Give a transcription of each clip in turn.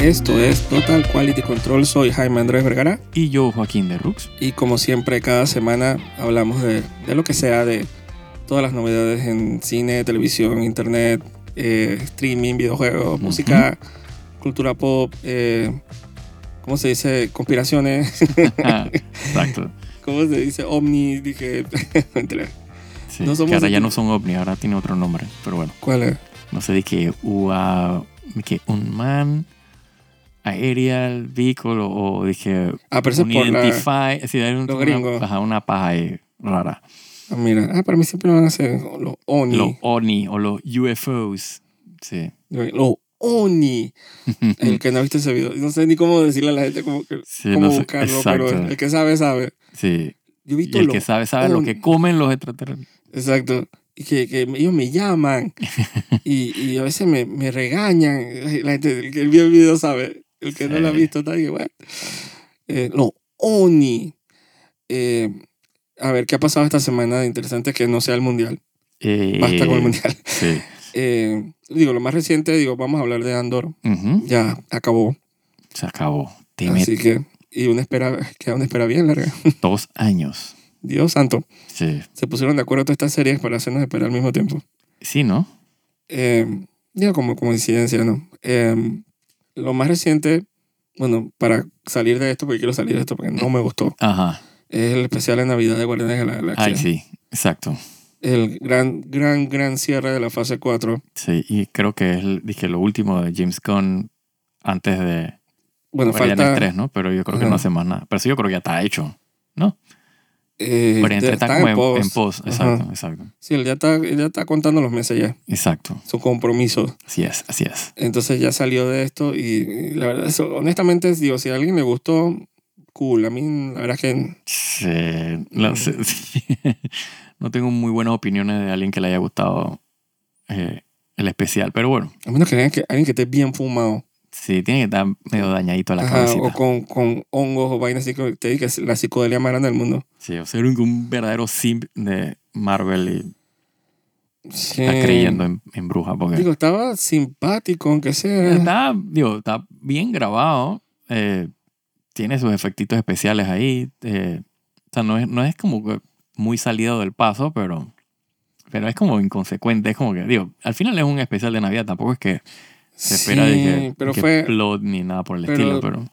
Esto es Total Quality Control. Soy Jaime Andrés Vergara. Y yo, Joaquín de Rux. Y como siempre, cada semana hablamos de, de lo que sea, de todas las novedades en cine, televisión, internet, eh, streaming, videojuegos, música, cultura pop, eh, ¿cómo se dice? Conspiraciones. Exacto. ¿Cómo se dice? Omni, dije. Sí, No somos que ahora ya no son ovni, ahora tiene otro nombre. Pero bueno, ¿Cuál es? no sé de qué UA, que un man, aerial vehicle o, dije Ah, pero eso un por la... identify. sí, hay un- los una, gringos. ajá, una paja ahí rara. Ah, mira, ah, para mí siempre van a ser los Oni. Los ONI o los UFOs. Sí. Los Oni. El que no ha visto ese video. No sé ni cómo decirle a la gente cómo, Sí, cómo no sé, buscarlo, pero exacto. el que sabe, sabe. sí. Yo he Y el que sabe, sabe lo ONI. que comen los extraterrestres. Exacto. Y que, que ellos me llaman y, y a veces me, me regañan. La gente, el que vio el video sabe. El que no lo ha visto ahí, bueno. Eh, Oni. Eh, a ver, ¿qué ha pasado esta semana de interesante que no sea el Mundial? Eh, Basta con el Mundial. Sí. Eh, digo, lo más reciente, digo, vamos a hablar de Andor. Ya acabó. Se acabó. Así que, y una espera, queda una espera bien larga. dos años. Dios santo. Sí. Se pusieron de acuerdo todas estas series para hacernos esperar al mismo tiempo. Sí, ¿no? Eh, digo, como coincidencia, ¿no? Eh, lo más reciente, bueno, para salir de esto, porque quiero salir de esto porque no me gustó, Ajá. es el especial de Navidad de Guardianes de la Galaxia. Ay, sí. Exacto. El gran, gran, gran cierre de la fase 4. Sí, y creo que es dije, lo último de James Gunn antes de Bueno, Guardianes falta... 3, ¿no? Pero yo creo que Ajá. no hace más nada. Pero eso yo creo que ya está hecho. Eh, 3 está está como en post. en post. Ajá. Exacto, exacto. Sí, él ya está, él ya está contando los meses ya, Exacto. su compromiso. Así es, así es. Entonces ya salió de esto y, la verdad, eso, honestamente, digo, si a alguien le gustó, cool. A mí, la verdad es que Sí, no, sé, sí. No tengo muy buenas opiniones de alguien que le haya gustado eh, el especial. Pero bueno, a menos que alguien que, alguien que esté bien fumado. Sí, tiene que estar medio dañadito a la Ajá, cabecita. o con, con hongos o vainas así que te digo que es la psicodelia más grande del mundo. Sí, o ser un, un verdadero simp de Marvel y Sí. está creyendo en, en bruja. Porque Digo, estaba simpático, aunque sea. está, digo, está bien grabado. eh, tiene sus efectitos especiales ahí. eh, o sea, no es, no es como que muy salido del paso, pero, pero es como inconsecuente. Es como que, digo, al final es un especial de Navidad. Tampoco es que se espera de que, pero que fue, plot ni nada por el pero- estilo. Pero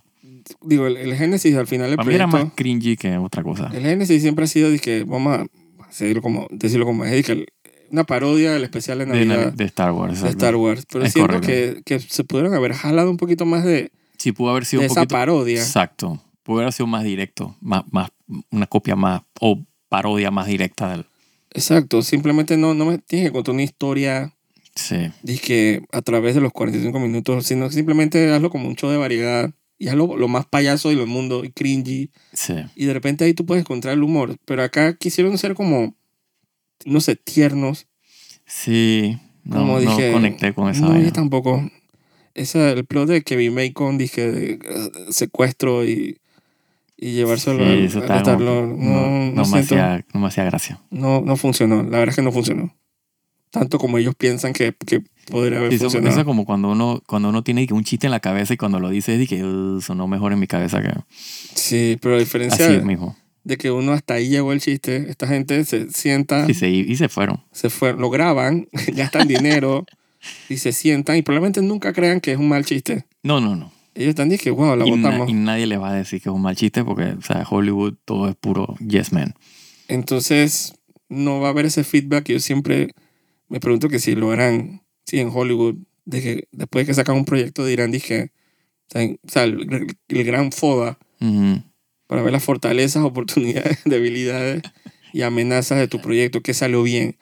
digo, el, el Génesis al final del para mí era más cringy que otra cosa. el Génesis siempre ha sido, que vamos a decirlo como, decirlo como es, que el- una parodia del especial de De, Navidad Navi- de Star Wars. de. Star Wars. Pero Es siento que, que se pudieron haber jalado un poquito más de, Sí, pudo haber sido de un esa parodia. Exacto. Pudo haber sido más directo, más, más, una copia más, o parodia más directa del. Exacto, simplemente no, no me tienes que contar una historia Sí, que a través de los 45 minutos, sino simplemente hazlo como un show de variedad y hazlo lo más payaso y lo mundo y cringy sí. y de repente ahí tú puedes encontrar el humor, pero acá quisieron ser como, no sé, tiernos, Sí, no, como no dije, conecté con esa no, vaina. yo tampoco. Ese, el plot de Kevin Bacon, dije, de, eh, secuestro y, y llevárselo Sí, a como que no, no, no, me hacía, no me hacía gracia. no, no funcionó, la verdad es que no funcionó. Tanto como ellos piensan que, que podría haber Eso, funcionado. eso es como cuando uno, cuando uno tiene un chiste en la cabeza y cuando lo dice es que "Uh, sonó mejor en mi cabeza que Sí, pero a diferencia así mismo. de que uno hasta ahí llegó el chiste, esta gente se sienta, Y se, y se fueron. se fue, lo graban, gastan dinero y se sientan y probablemente nunca crean que es un mal chiste. No, no, no. Ellos están diciendo que, wow, la Y, na- botamos. y nadie le va a decir que es un mal chiste porque, o sea, Hollywood todo es puro yes man. Entonces, no va a haber ese feedback. Yo siempre me pregunto que si lo harán, si en Hollywood, de que después de que sacan un proyecto dirán, dije, o sea, el, el gran FODA para ver las fortalezas, oportunidades, debilidades y amenazas de tu proyecto, qué salió bien,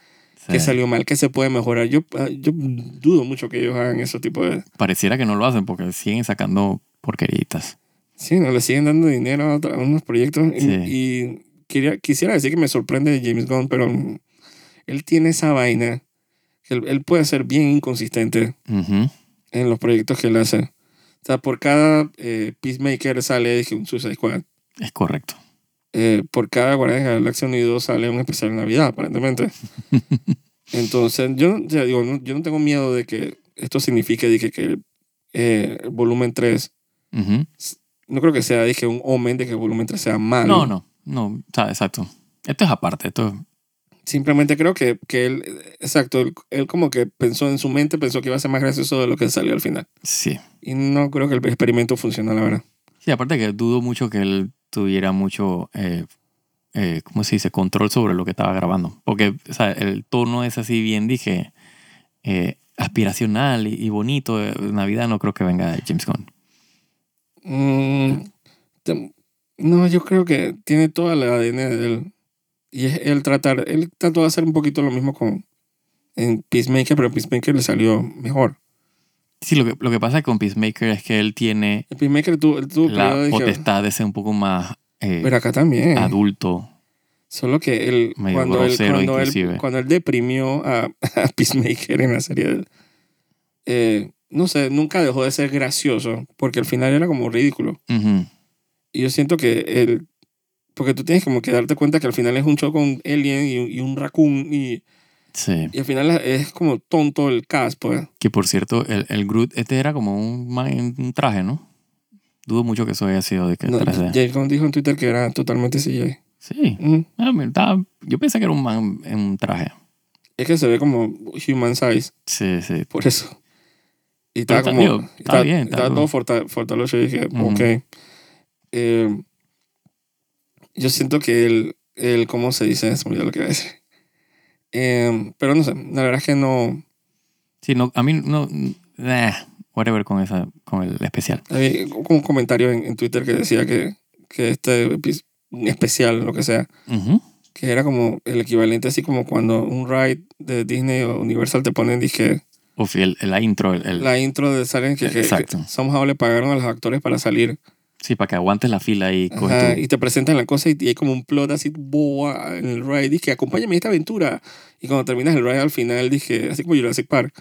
qué Sí. salió mal, qué se puede mejorar. Yo, ah, yo dudo mucho que ellos hagan ese tipo de... Pareciera que no lo hacen porque siguen sacando porqueritas. Sí, no le siguen dando dinero a, a unos proyectos. y- Sí. Y, quería, quisiera decir que me sorprende de James Gunn, pero él tiene esa vaina. Él, él puede ser bien inconsistente Ujú. en los proyectos que él hace. O sea, por cada eh, Peacemaker sale dije, un Suicide Squad. Es correcto. Eh, por cada Guardianes de la Galaxia Unido sale un especial de Navidad, aparentemente. Entonces, yo, digo, no- yo no tengo miedo de que esto signifique dije, que eh, volumen 3, Ujú. no creo que sea dije, un omen de que el volumen 3 sea malo. No, no, no, o sea, exacto. Esto es aparte, esto es Simplemente creo que, que él, exacto, él, él como que pensó en su mente, pensó que iba a ser más gracioso de lo que salió al final. sí. Y no creo que el experimento funcione, la verdad. Sí, aparte que dudo mucho que él tuviera mucho, eh, eh, ¿cómo se dice? Control sobre lo que estaba grabando. Porque o sea, el tono es así bien, dije, eh, aspiracional y, y bonito. Navidad no creo que venga de James Gunn. Mm, no, yo creo que tiene toda la ADN de él. Y es él tratar, él trató de hacer un poquito lo mismo con en Peacemaker, pero Peacemaker le salió mejor. Sí, lo que, lo que pasa con Peacemaker es que él tiene En Peacemaker tuvo la potestad de ser un poco más eh, pero acá también. adulto. Solo que él, cuando él, cuando, él, cuando él deprimió a, a Peacemaker en la serie, eh, no sé, nunca dejó de ser gracioso, porque al final era como ridículo. Y yo siento que él, porque tú tienes como que darte cuenta que al final es un show con Alien y, y un raccoon, y, Sí. y al final es como tonto el cast, pues. Que por cierto, el, el Groot, este era como un man en un traje, ¿no? Dudo mucho que eso haya sido de que No, 3D. James Gunn dijo en Twitter que era totalmente CGI. Sí. Mm. Ah, mira, estaba- yo pensé que era un man en un traje. Es que se ve como human size, Sí, sí. por eso. Y estaba está- como. está bien, está Estaba todo forta- fortalecho y dije, Ujú. ok. Eh, yo siento que el, el. ¿Cómo se dice? Me olvidó lo que iba a decir. Eh, pero no sé, la verdad es que no. Sí, no, a mí no... Nah, whatever con, esa, con el especial. Había como un comentario en, en Twitter que decía que, que este especial, lo que sea, Ujú. que era como el equivalente, así como cuando un ride de Disney o Universal te ponen, dije, sí, el, la intro, el, la intro de salen que, que, que somehow le pagaron a los actores para salir. Sí, para que aguantes la fila y Ajá, tu... y te presentan la cosa y, y hay como un plot así boa en el ride. Dije, acompáñame en esta aventura. Y cuando terminas el ride al final, dije, así como Jurassic Park,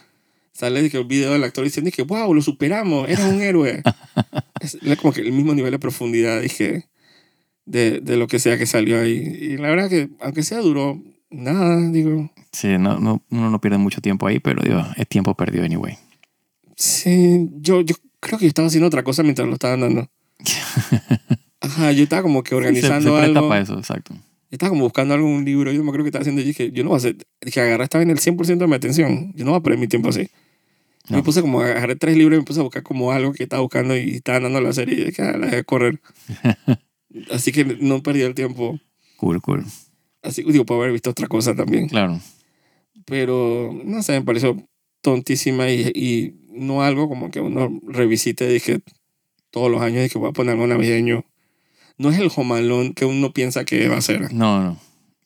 sale dije, el video del actor diciendo que, wow, lo superamos, era un héroe. es era como que el mismo nivel de profundidad, dije, de, de lo que sea que salió ahí. Y la verdad que, aunque sea duró, nada, digo, Sí, no, no, uno no pierde mucho tiempo ahí, pero digo, es tiempo perdido anyway. sí, yo, yo creo que yo estaba haciendo otra cosa mientras lo estaban dando. Ajá, yo estaba como que se, organizando se presta algo. para eso, exacto. Yo estaba como buscando algún libro, yo me acuerdo que estaba haciendo, y dije, yo no voy a hacer, dije, agarrar estaba en el 100% de mi atención, yo no voy a perder mi tiempo así. No. Me puse como, agarré tres libros y me puse a buscar como algo que estaba buscando y estaba dando la serie y dije, ah, la dejé correr. así que no perdí el tiempo. Cool, cool. Así, digo, puedo haber visto otra cosa también. Claro. Pero, no sé, me pareció tontísima y, y no algo como que uno revisite, dije, todos los años, dije, voy a poner algo navideño. No es el jomalón que uno piensa que va a ser. No, no.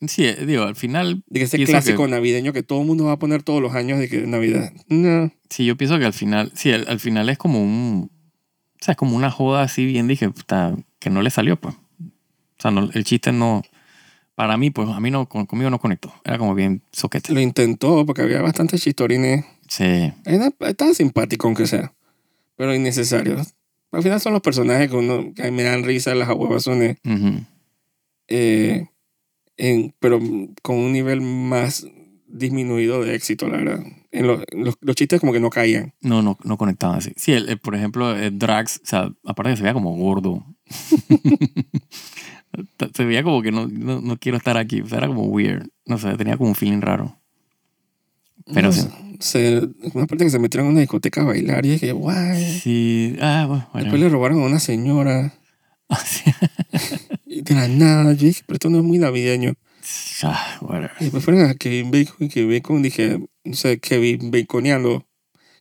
Sí, eh, digo, al final, De que ese clásico que- navideño que todo el mundo va a poner todos los años de que Navidad. No. sí, yo pienso que al final, sí, al, al final es como un, o sea, es como una joda así bien, dije, puta, que no le salió, pues. O sea, no, el chiste no, para mí, pues, a mí no, con- conmigo no conectó. Era como bien soquete. Lo intentó porque había bastantes chistorines. Sí, Era- Estaba simpático, aunque sea. Pero innecesario. Al final son los personajes que, uno, que me dan risa, las ahuevazones. ujú. eh, en, pero con un nivel más disminuido de éxito, la verdad. En lo- los, los chistes como que no caían. No, no, no conectaban así. Sí, el, el, por ejemplo, el Drax, o sea, aparte que se veía como gordo. se veía como que no, no, no quiero estar aquí. O sea, era como weird. No sé, tenía como un feeling raro. Pero No sí. se, una parte que se metieron en una discoteca a bailar y dije, guay. Sí, ah, bueno. bueno. Después le robaron a una señora. Ah, sí. Y de la nada, yo dije, pero esto no es muy navideño. Ah, whatever. Y después fueron a Kevin Bacon y Kevin Bacon dije, no sé, Kevin Baconeando,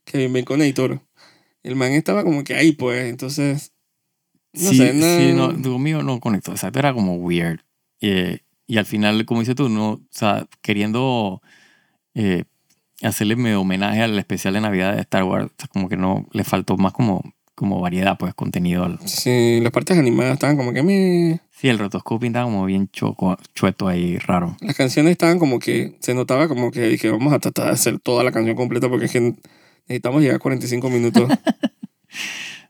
Kevin Baconator. El man estaba como que ahí, pues, entonces, no sí, sé, no, sí, no, conmigo no conectó. Exacto, era como weird. Eh, y al final, como dices tú, no, o sea, queriendo eh, hacerle medio homenaje al especial de Navidad de Star Wars, o sea, como que no le faltó más como, como variedad, pues, contenido. al- Sí, las partes animadas estaban como que me... Sí, el rotoscoping estaba como bien choco, chueto ahí, raro. Las canciones estaban como que, se notaba como que dije, vamos a tratar de hacer toda la canción completa porque es que necesitamos llegar a 45 minutos.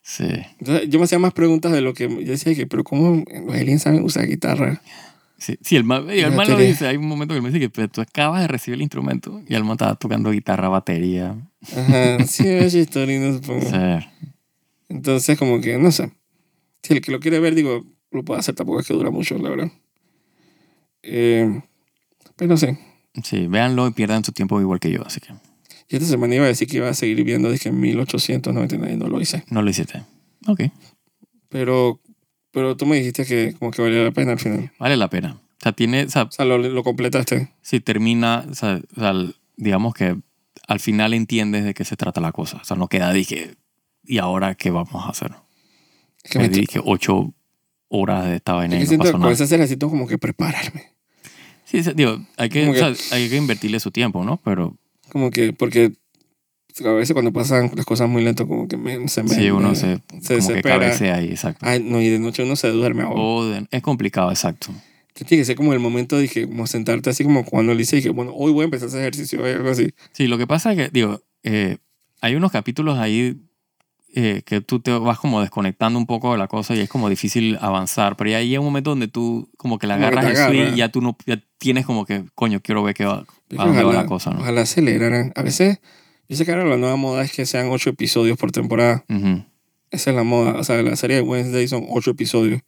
Sí. Entonces, yo me hacía más preguntas de lo que yo decía, que, pero ¿cómo los aliens saben usar guitarra? Sí, sí el man, el man lo dice. Hay un momento que me dice que tú acabas de recibir el instrumento y el man estaba tocando guitarra, batería. Ajá, sí, es historia, supongo. Sí. Entonces, como que, no sé. Si el que lo quiere ver, digo, lo puede hacer, tampoco es que dura mucho, la verdad. Eh, pero no sé. Sí, véanlo y pierdan su tiempo igual que yo, así que Y esta semana iba a decir que iba a seguir viendo, dije, 1899 y no lo hice. no lo hiciste. Ok, Pero, pero tú me dijiste que como que valía la pena al final. vale la pena. O sea, tiene, o sea, O sea, lo, lo completaste. si termina, o sea, o sea, digamos que al final entiendes de qué se trata la cosa. O sea, no queda, dije, ¿y ahora qué vamos a hacer? Es que me Me dije ocho horas de esta vaina es que siento con necesito como que prepararme. Sí, sí, digo, hay que, que- hay que invertirle su tiempo, ¿no? Pero Como que, porque a veces cuando pasan las cosas muy lento, como que me, se me... sí, uno se, se desespera. ahí, exacto. Ay, no, y de noche uno se duerme ahora. O de- es complicado, exacto. Que tiene que ser como el momento, dije, como sentarte así como cuando le dije, bueno, hoy voy a empezar hacer ejercicio, o algo así. Sí, lo que pasa es que, digo, eh, hay unos capítulos ahí eh, que tú te vas como desconectando un poco de la cosa y es como difícil avanzar, pero ya hay un momento donde tú como que que agarras el swing agarra. y ya tú no, ya tienes como que, coño, quiero ver qué va, a va la cosa, ¿no? ojalá aceleraran. A veces, yo sé que ahora la nueva moda es que sean ocho episodios por temporada. Esa es la moda. O sea, la serie de Wednesday son ocho episodios.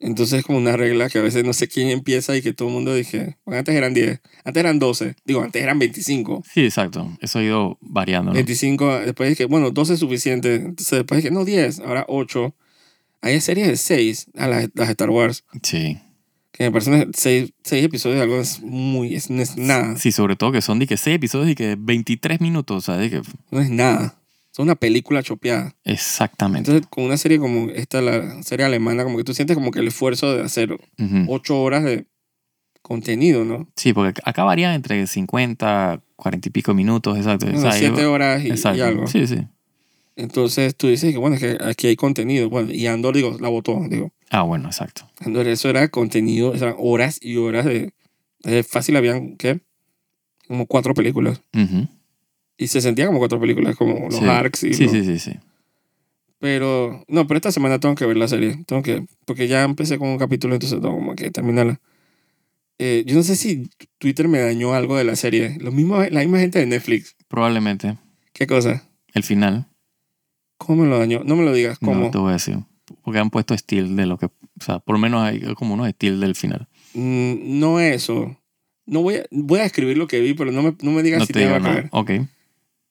Entonces es como una regla que a veces no sé quién empieza y que todo el mundo dije, bueno, antes eran 10, antes eran 12, digo, antes eran 25. Sí, exacto. Eso ha ido variando, ¿no? 25, después dije, bueno, 12 es suficiente. Entonces después dije, no, 10, ahora 8. Hay series de 6, a las, las Star Wars, Sí. Que me parecen 6, episodios de algo es muy, es, no es nada. Sí, sobre todo que son de que 6 episodios y que 23 minutos, de que No es nada. Es una película chopeada. exactamente. Entonces, con una serie como esta, la serie alemana, como que tú sientes como que el esfuerzo de hacer. 8 horas de contenido, ¿no? Sí, porque acá varía entre 50, 40 y pico minutos, exacto. O sea, 7 yo- horas y, y algo. Sí, sí. Entonces tú dices que bueno, es que aquí hay contenido. Bueno, y Andor, digo, la votó, digo. Ah, bueno, exacto. Andor, eso era contenido, eran horas y horas de... de fácil habían, ¿qué? Como cuatro películas. Ujú. Y se sentía como cuatro películas, como los Sí. arcs y Sí, lo- sí, sí, sí. Pero, no, pero esta semana tengo que ver la serie. Tengo que, porque ya empecé con un capítulo, entonces tengo como que terminarla. Eh, yo no sé si Twitter me dañó algo de la serie. Lo mismo, la misma gente de Netflix. Probablemente. ¿Qué cosa? El final. ¿Cómo me lo dañó? No me lo digas. ¿Cómo? No te voy a decir. Porque han puesto estilo de lo que. O sea, por lo menos hay como unos estilos del final. Mm, no eso. No voy a, voy a escribir lo que vi, pero no me, no me digas No si te algo que nada. ver. Ok.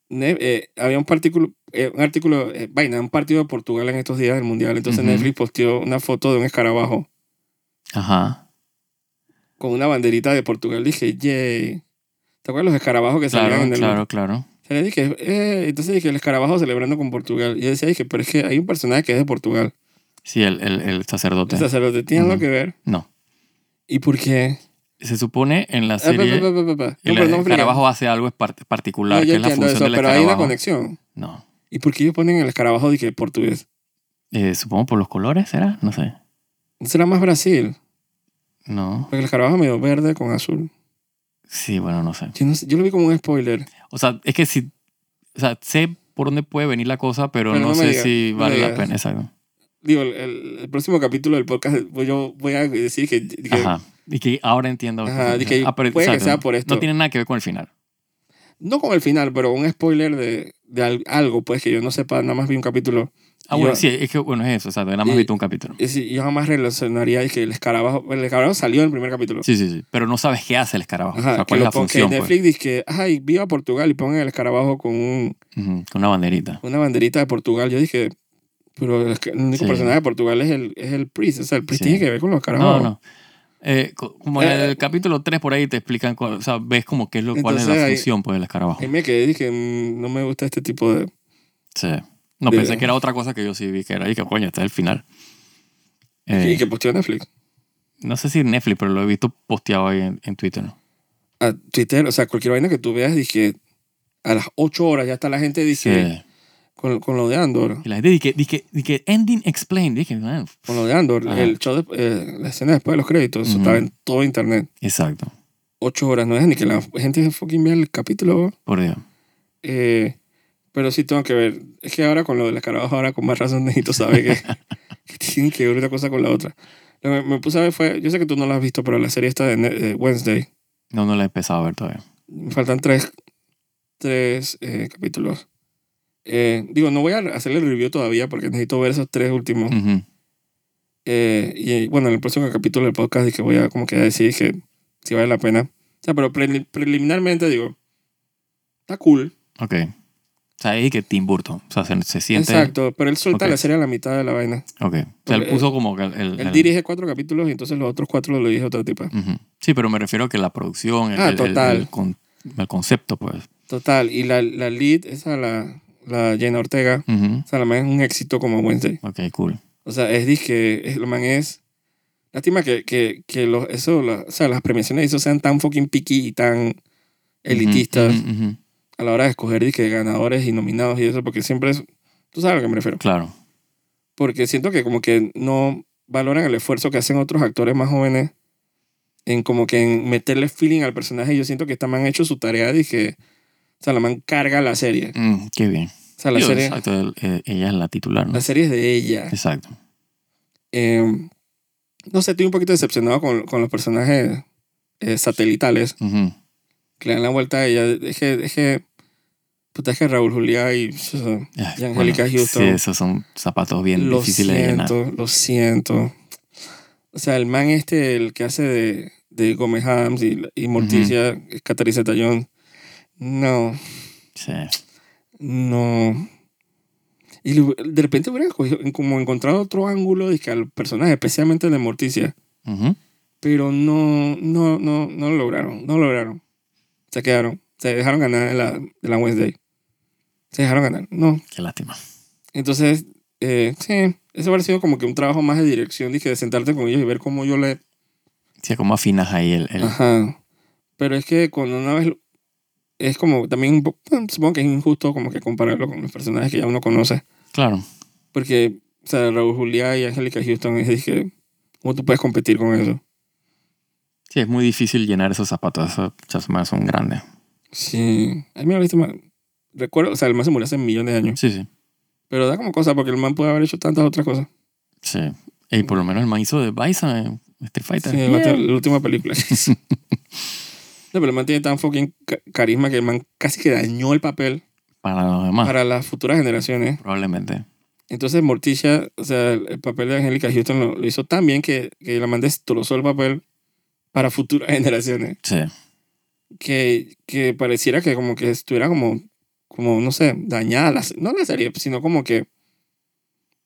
Ne- eh, había un, partículo, eh, un artículo, eh, vaina, un partido de Portugal en estos días del Mundial. Entonces. Netflix posteó una foto de un escarabajo Ajá. con una banderita de Portugal. Dije, yay. ¿Te acuerdas los escarabajos que salían Claro, en el claro, claro. Se le dije, eh, entonces dije, el escarabajo celebrando con Portugal. Y yo decía, dije, pero es que hay un personaje que es de Portugal. Sí, el, el, el sacerdote. El sacerdote, ¿tiene algo que ver? No. ¿Y por qué? Se supone en la Ah, serie. pa, pa, pa, pa. No, el no escarabajo hace algo par- particular, No, que es la función eso, del pero hay una escarabajo. conexión. No. ¿Y por qué ellos ponen el escarabajo de que portugués? Eh, supongo por los colores, ¿será? No sé. ¿No será más Brasil? No. Porque el escarabajo es medio verde con azul. Sí, bueno, no sé. Yo, no sé, yo lo vi como un spoiler. O sea, es que si. O sea, sé por dónde puede venir la cosa, pero, Pero no, no sé digas, si no vale la digas. pena. Exacto. Digo, el, el- el próximo capítulo del podcast, pues yo voy a decir que... que- Ajá. Y que ahora entiendo. Ajá, de que puede que exacto. sea por esto. No tiene nada que ver con el final. No con el final, pero un spoiler de, de al- algo, pues, que yo no sepa, nada más vi un capítulo. Ah, Y bueno, yo- sí, es que, bueno, es eso. O sea, nada más Y- visto un capítulo. Es decir, yo jamás relacionaría y que el escarabajo... El escarabajo salió en el primer capítulo. Sí, sí, sí. Pero no sabes qué hace el escarabajo. Ajá, o sea, que cuál es lo la pon- que función. pues. Netflix dice que, ay, viva Portugal y pongan el escarabajo con un- Ujú, Con una banderita. una banderita de Portugal. Yo dije, pero es que el único Sí. personaje de Portugal es el, es el priest. O sea, el priest Sí. tiene que ver con los No, escarabajos. no. Eh, co- como en Eh, el capítulo 3 por ahí te explican, cuál- o sea, ves como qué es lo, cuál es la Entonces, ahí- función pues, del escarabajo. Ahí me quedé y dije, "Mm, no me gusta este tipo de... Sí. No, de- pensé que era otra cosa que yo sí vi que era y que coño, este es el final. Eh, Y que posteó Netflix. No sé si Netflix, pero lo he visto posteado ahí en, en Twitter. ¿no? A Twitter, o sea, cualquier vaina que tú veas, dije, a las 8 horas ya está la gente, dije, Sí. con, con lo de Andor. Y la gente dice, dice, dice ending explained. Dije, "Ah, Con lo de Andor, Ajá. el show, de, eh, la escena después de los créditos, eso Ujú. estaba en todo internet. exacto, 8 horas, no es ni que la gente fucking vea el capítulo. por Dios. Eh, pero sí tengo que ver. Es que ahora con lo del escarabajo, ahora con más razón necesito saber que, que tienen que ver una cosa con la otra. Lo que me puse a ver fue, yo sé que tú no la has visto, pero la serie está de Ne- de Wednesday. No, no la he empezado a ver todavía. Me faltan tres, tres eh, capítulos. Eh, digo, no voy a hacerle el review todavía porque necesito ver esos tres últimos. Ujú. Eh, y bueno, en el próximo capítulo del podcast dije voy a como que a decir que si vale la pena. O sea, pero preli- preliminarmente digo, está cool. Ok. O sea, ahí que Tim Burton. O sea, se, se siente... Exacto, pero él suelta Ok. la serie a la mitad de la vaina. Ok. O sea, él puso como que el... el- Él dirige cuatro capítulos y entonces los otros cuatro lo dirige otra tipa. Ujú. Sí, pero me refiero a que la producción, el, Ah, total. el con- el concepto, pues. Total, y la, la lead, esa la, la Jenna Ortega, Ujú. o sea, la man es un éxito como Wednesday. Ok, cool. O sea, es disque, es, la man es... Lástima que, que, que los, eso, la- o sea, las premiaciones de eso sean tan fucking picky y tan elitistas ujú, ujú. A la hora de escoger disque ganadores y nominados y eso, porque siempre es... Tú sabes a lo que me refiero. Claro. Porque siento que como que no valoran el esfuerzo que hacen otros actores más jóvenes en como que en meterle feeling al personaje. Yo siento que esta man ha hecho su tarea y que... O sea, la man carga la serie. Mm, qué bien. O sea, la serie, Exacto, eh, ella es la titular, ¿no? la serie es de ella. Exacto. Eh, no sé, estoy un poquito decepcionado con, con los personajes eh, satelitales que le dan la vuelta a ella. Es que, es que, puta, es que Raúl Juliá y, Ay, Y Angélica bueno, Houston. Sí, esos son zapatos bien lo difíciles de llenar. siento, lo siento. O sea, el man este, el que hace de, de Gómez Adams y, y Morticia, es Catherine Zeta-Jones. No, Sí. no. Y de repente hubieran como encontrado otro ángulo de que al personaje, especialmente de Morticia. Ujú. pero no, no, no, no lo lograron, no lo lograron. Se quedaron, se dejaron ganar de la, de la Wednesday. Se dejaron ganar, no. Qué lástima. Entonces, eh, sí, eso hubiera sido como que un trabajo más de dirección, dije, de sentarte con ellos y ver cómo yo le... Sí, cómo afinas ahí el... el- Ajá. Pero es que cuando una vez... Es como también, supongo que es injusto como que compararlo con los personajes que ya uno conoce. Claro. Porque, o sea, Raúl Juliá y Angélica Houston, es, dije, ¿cómo tú puedes competir con eso? Sí, es muy difícil llenar esos zapatos. Esos chasmas son grandes. Sí. A mí me lo más... Recuerdo, o sea, el man se murió hace millones de años. Sí, sí. Pero da como cosa porque el man puede haber hecho tantas otras cosas. Sí. Y por lo menos el man hizo de Bison en Street Fighter. Sí, Yeah. la, última película. no, pero el man tiene tan fucking ca- carisma que el man casi que dañó el papel Para los demás, para las futuras generaciones. probablemente. Entonces Morticia, o sea, el, el papel de Angélica Houston lo, lo hizo tan bien que, que la man destrozó el papel para futuras generaciones. Sí. Que, que pareciera que como que estuviera como, como no sé, dañada, la, no la serie, sino como que...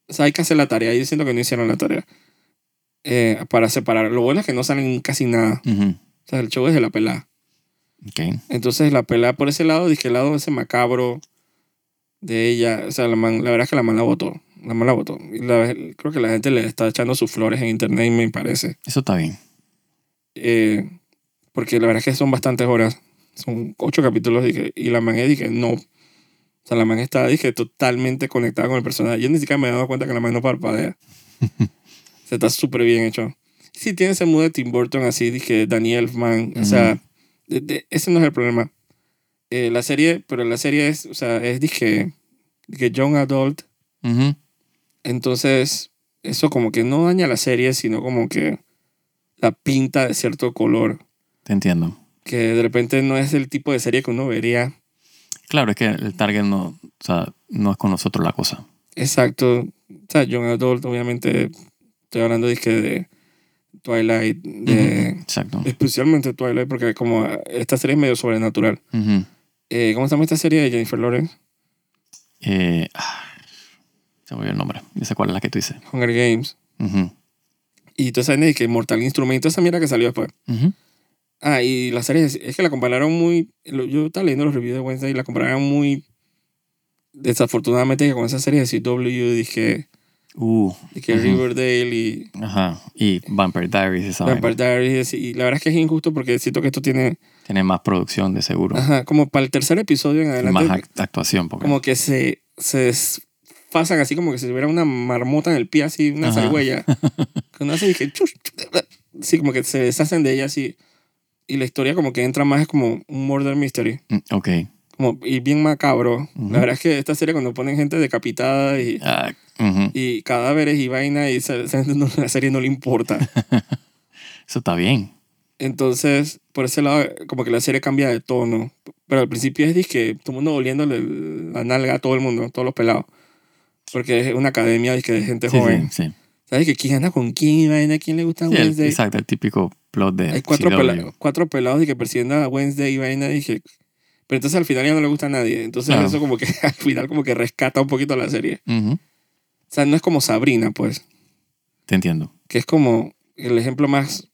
O sea, hay que hacer la tarea. Yo siento que no hicieron la tarea. Eh, para separar. Lo bueno es que no salen casi nada. Ujú. O sea, el show es de la pelada. Ok. Entonces la pelea por ese lado, dije el lado ese macabro de ella, o sea, la, man- la verdad es que la man la votó, la man la votó. Y la- creo que la gente le está echando sus flores en internet, me parece. Eso está bien. Eh, porque la verdad es que son bastantes horas, son ocho capítulos dije, y la man dije, no. Sea, la man está, dije, totalmente conectada con el personaje. Yo ni siquiera me he dado cuenta que la man no parpadea. o sea, está súper bien hecho. Sí tiene ese mood de Tim Burton así, dije, Daniel Elfman, o sea, de- de- ese no es el problema. Eh, la serie, pero la serie es, o sea, es, dije, dije, young adult, Ujú. entonces eso como que no daña la serie, sino como que la pinta de cierto color, Te entiendo. que de repente no es el tipo de serie que uno vería. Claro, es que el target no, o sea, no es con nosotros la cosa. Exacto. O sea, young adult, obviamente, estoy hablando dizque, de Twilight, de. Exacto. especialmente Twilight, porque como esta serie es medio sobrenatural. Eh, ¿Cómo se llama esta serie de Jennifer Lawrence? Eh, ah, se me olvidó el nombre. Yo sé cuál es la que tú dices. Hunger Games. Ujú. Y tú sabes que Mortal Instrumento, esa mierda que salió después. Ah, y la serie es, que la compararon muy. Yo estaba leyendo los reviews de Wednesday y la compararon muy. Desafortunadamente con esa serie de CW dije, Uh, dije Ujú. Riverdale y ajá. Y Vampire Diaries, esa Vampire. Diaries. Y la verdad es que es injusto porque siento que esto tiene. Tiene más producción, de seguro. Ajá, como para el tercer episodio en Y adelante. más act- actuación. Porque, como que se, se desfasan así como que si tuviera una marmota en el pie, así, una zarigüeya. que uno hace y que chush, chush, así como que se deshacen de ella así. Y la historia como que entra más es como un murder mystery. Mm, ok. como, y bien macabro. Ujú. La verdad es que esta serie cuando ponen gente decapitada y, Ah, ujú. y cadáveres y vaina y se, se- no- la serie no le importa. Eso está bien. Entonces, por ese lado, como que la serie cambia de tono. Pero al principio es que todo el mundo oliéndole la nalga a todo el mundo, todos los pelados. Porque es una academia de gente Sí, joven. sí, sí. ¿Sabes que quién anda con quién y vaina? ¿Quién le gusta Sí, Wednesday? exacto, el típico plot de Hay cuatro, pela- cuatro pelados y que persiguiendo a Wednesday y vaina. Y dije, pero entonces al final ya no le gusta a nadie. Entonces Claro. eso como que al final como que rescata un poquito la serie. Ujú. O sea, no es como Sabrina, pues. Te entiendo. Que es como el ejemplo más,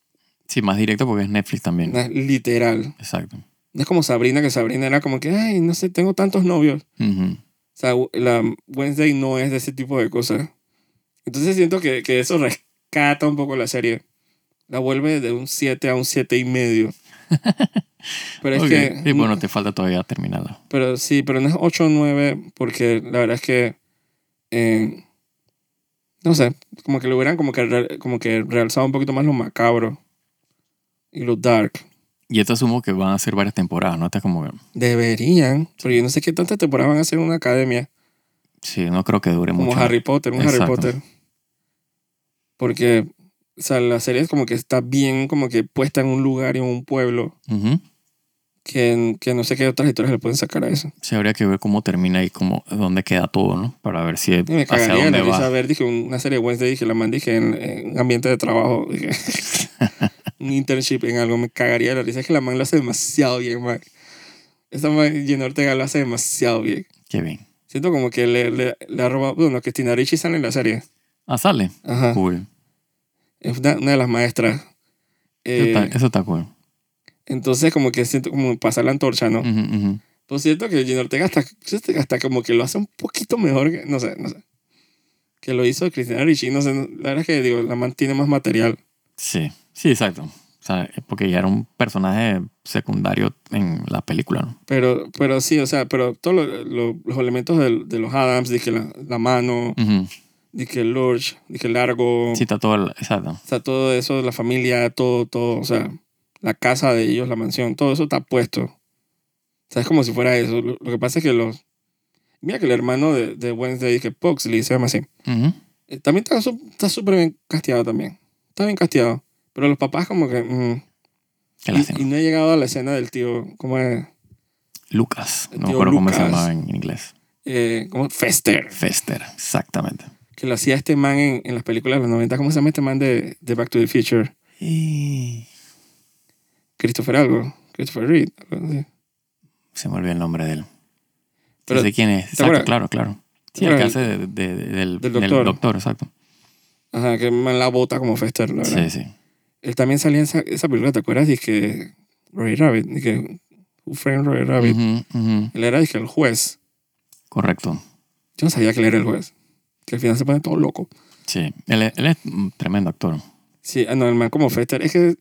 Sí, más directo porque es Netflix también. literal. Exacto. No es como Sabrina, que Sabrina era como que, ay, no sé, tengo tantos novios. Ujú. O sea, la Wednesday no es de ese tipo de cosas. Entonces siento que, que eso rescata un poco la serie. La vuelve de un 7 a un 7 y medio. Pero es que... Sí, bueno, te falta todavía terminarla. Pero sí, pero no es 8 o 9 porque la verdad es que... eh, no sé, como que lo hubieran como que, como que realzado un poquito más lo macabro y lo dark. Y esto asumo que van a ser varias temporadas, ¿no? Está como. Deberían, pero yo no sé qué tantas temporadas van a hacer en una academia. Sí, no creo que dure como mucho. Harry Potter, un Exacto. Harry Potter. Porque, o sea, la serie es como que está bien como que puesta en un lugar y en un pueblo Ujú. que, que no sé qué otras historias le pueden sacar a eso. Sí, habría que ver cómo termina y cómo, dónde queda todo, ¿no? Para ver si Y me hacia dónde va. ver, dije, una serie de Wednesday, dije, la man, dije, en, en ambiente de trabajo, dije, un internship en algo, me cagaría la risa. Es que la man lo hace demasiado bien, man. Esta man, Jenna Ortega, lo hace demasiado bien. Qué bien. Siento como que le, le, le ha robado, bueno, Cristina Ricci sale en la serie. Ah, sale. Ajá. Cool. Es una, una de las maestras. Eso, Eh, está, eso está cool. Entonces, como que siento como pasar la antorcha, ¿no? Ujú, ujú. Pues siento que Gina Ortega hasta, hasta como que lo hace un poquito mejor que, no sé, no sé. Que lo hizo Cristina Ricci, no sé, la verdad es que digo, la man tiene más material. Sí, sí, exacto. O sea, porque ya era un personaje secundario en la película, ¿no? Pero, pero sí, o sea, pero todos lo- lo- los elementos del- de, los Adams, dije la, la mano, Ujú. Dije el Lurch, dije el largo, Sí, está todo... el- Exacto. sea, todo eso, la familia, todo, todo, o sea, la casa de ellos, la mansión, todo eso está puesto. O sea, es como si fuera eso. Lo, lo que pasa es que los... Mira que el hermano de, de Wednesday, que Puxley, se llama así. Ujú. Eh, También está su- está súper bien casteado también. Está bien casteado. Pero los papás como que... mm, y, y no he llegado a la escena del tío, ¿cómo es? Lucas. No me acuerdo cómo se Lucas. llamaba en inglés. Eh, ¿cómo? Fester. Fester, exactamente. Que lo hacía este man en, en las películas de los 90. ¿Cómo se llama este man de, de Back to the Future? Y... Christopher algo. Christopher Reed. algo así. Se me olvidó el nombre de él. Pero, sé quién es. Exacto, acuerdas? claro, claro. Sí, ¿Te el que hace de- de- de- del, Del del doctor. doctor. exacto. Ajá, que man la bota como Fester, la verdad. Sí, sí. Él también salía en esa, esa película, ¿te acuerdas? Dije Roy Rabbit. Dije, Who Framed Roy Rabbit. Ujú, ujú. Él era, dije, el juez. Correcto. Yo no sabía que él era el juez. Que al final se pone todo loco. Sí. Él, es- él es un tremendo actor. Sí, ah, no, el man como Fester. Es que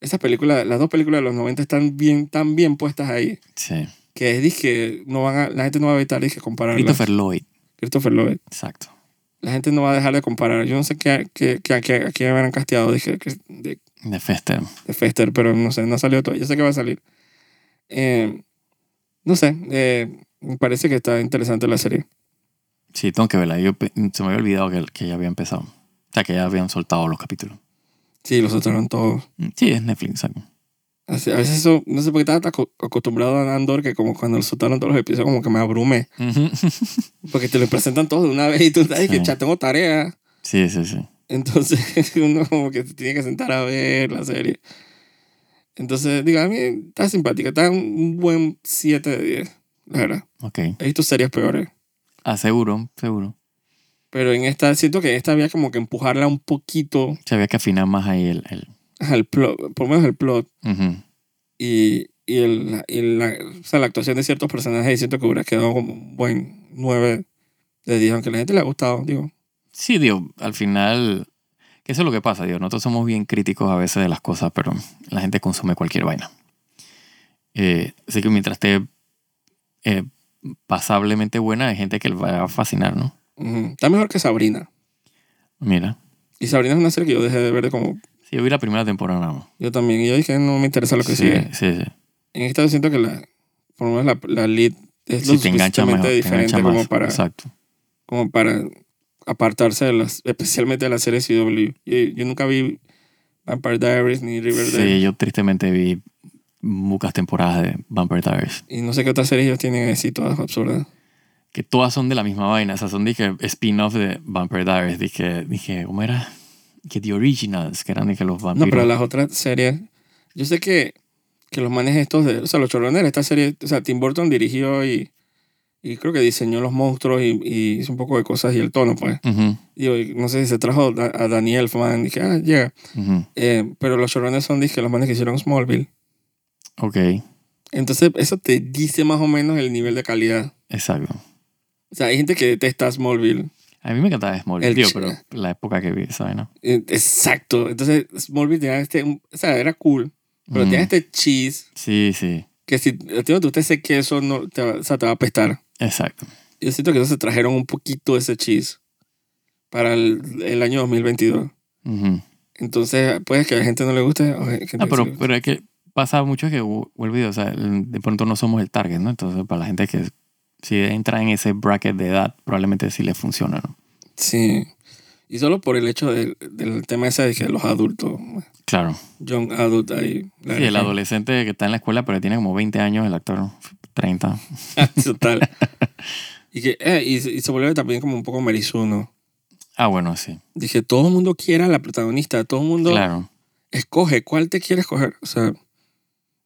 esas películas, las dos películas de los 90 están bien, tan bien puestas ahí. Sí. Que es, dije, no van a, la gente no va a evitar, dije, compararlas. Christopher Lloyd. Christopher Lloyd. Exacto. La gente no va a dejar de comparar. Yo no sé qué, qué, qué, qué, a quién habrán casteado, dije, que- de, De Fester. de Fester, pero no sé, no salió todo. Yo sé que va a salir. Eh, no sé, eh, me parece que está interesante la serie. Sí, tengo que verla. Yo se me había olvidado que, que ya había empezado. O sea, que ya habían soltado los capítulos. Sí, los soltaron todos. Mm, Sí, es Netflix. Así- A veces eso, no sé por qué estaba tan aco- acostumbrado a Andor que como cuando lo soltaron todos los episodios como que me abrumé. Porque te lo presentan todos de una vez y tú sabes que Sí. ya tengo tarea. Sí, sí, sí. Entonces uno como que se tiene que sentar a ver la serie. Entonces, digo, a mí está simpática. Está un buen 7 de 10, la verdad. Ok. He visto series peores. Ah, seguro, seguro. Pero en esta, siento que en esta había como que empujarla un poquito Se había que afinar más ahí el... el al plot, por lo menos el plot. Ujú. Y, y, el, y la, o sea, la actuación de ciertos personajes. Siento que hubiera quedado como un buen 9 de 10, aunque a la gente le ha gustado, digo. Sí, digo, al final, que eso es lo que pasa, digo, nosotros somos bien críticos a veces de las cosas, pero la gente consume cualquier vaina. Eh, así que mientras esté eh, pasablemente buena, hay gente que le va a fascinar, ¿no? Está mejor que Sabrina. Mira, Y Sabrina es una serie que yo dejé de ver de como sí, yo vi la primera temporada nada más. yo también. Y yo dije, no me interesa lo que sí, sigue. sí, sí. En esta yo siento que la, por lo menos la, la lead es lo te engancha mejor. te diferente engancha como para, Exacto. como para apartarse de las, especialmente de la serie CW. Yo, yo nunca vi Vampire Diaries ni Riverdale. Sí, yo tristemente vi muchas temporadas de Vampire Diaries. Y no sé qué otras series ellos tienen así, todas absurdas. Que todas son de la misma vaina. O sea, son, dije, spin-off de Vampire Diaries. Dije, dije, ¿cómo era? Que The Originals, que eran, dije, los No, vampiros. pero las otras series, yo sé que, que los manes estos de, o sea, los showrunners esta serie, o sea, Tim Burton dirigió y, y creo que diseñó los monstruos y, y hizo un poco de cosas y el tono, pues. Y no sé si se trajo a, a Daniel Elfman, dije, ah, llega. Eh, pero los showrunners son, dije, los manes que hicieron Smallville. Ok, Entonces, eso te dice más o menos el nivel de calidad. exacto. O sea, hay gente que detesta Smallville. A mí me encantaba Smallville, tío, pero la época que vi esa vaina. Eh, Exacto. Entonces, Smallville tenía este, o sea, era cool, pero Mm. tenía este cheese Sí, sí, que si ti no te ese queso, no, te, o sea, te va a apestar. exacto. Yo siento que se trajeron un poquito ese cheese para el, el año 2022. Ujú. Entonces, puede que a la gente no le guste. o gente sí pero, pero es que pasa mucho que digo, o sea, de pronto no somos el target, ¿no? Entonces, para la gente que si entra en ese bracket de edad, probablemente sí le funciona, ¿no? Sí. Y solo por el hecho del, del tema ese de que los adultos, Claro. young adult ahí. Sí, el adolescente que está en la escuela, pero tiene como 20 años, el actor 30. Total. y, que, eh, y, se- y se vuelve también como un poco merizuno. Ah, bueno, sí. Dije, todo el mundo quiere a la protagonista, todo el mundo Claro. escoge cuál te quiere escoger. O sea,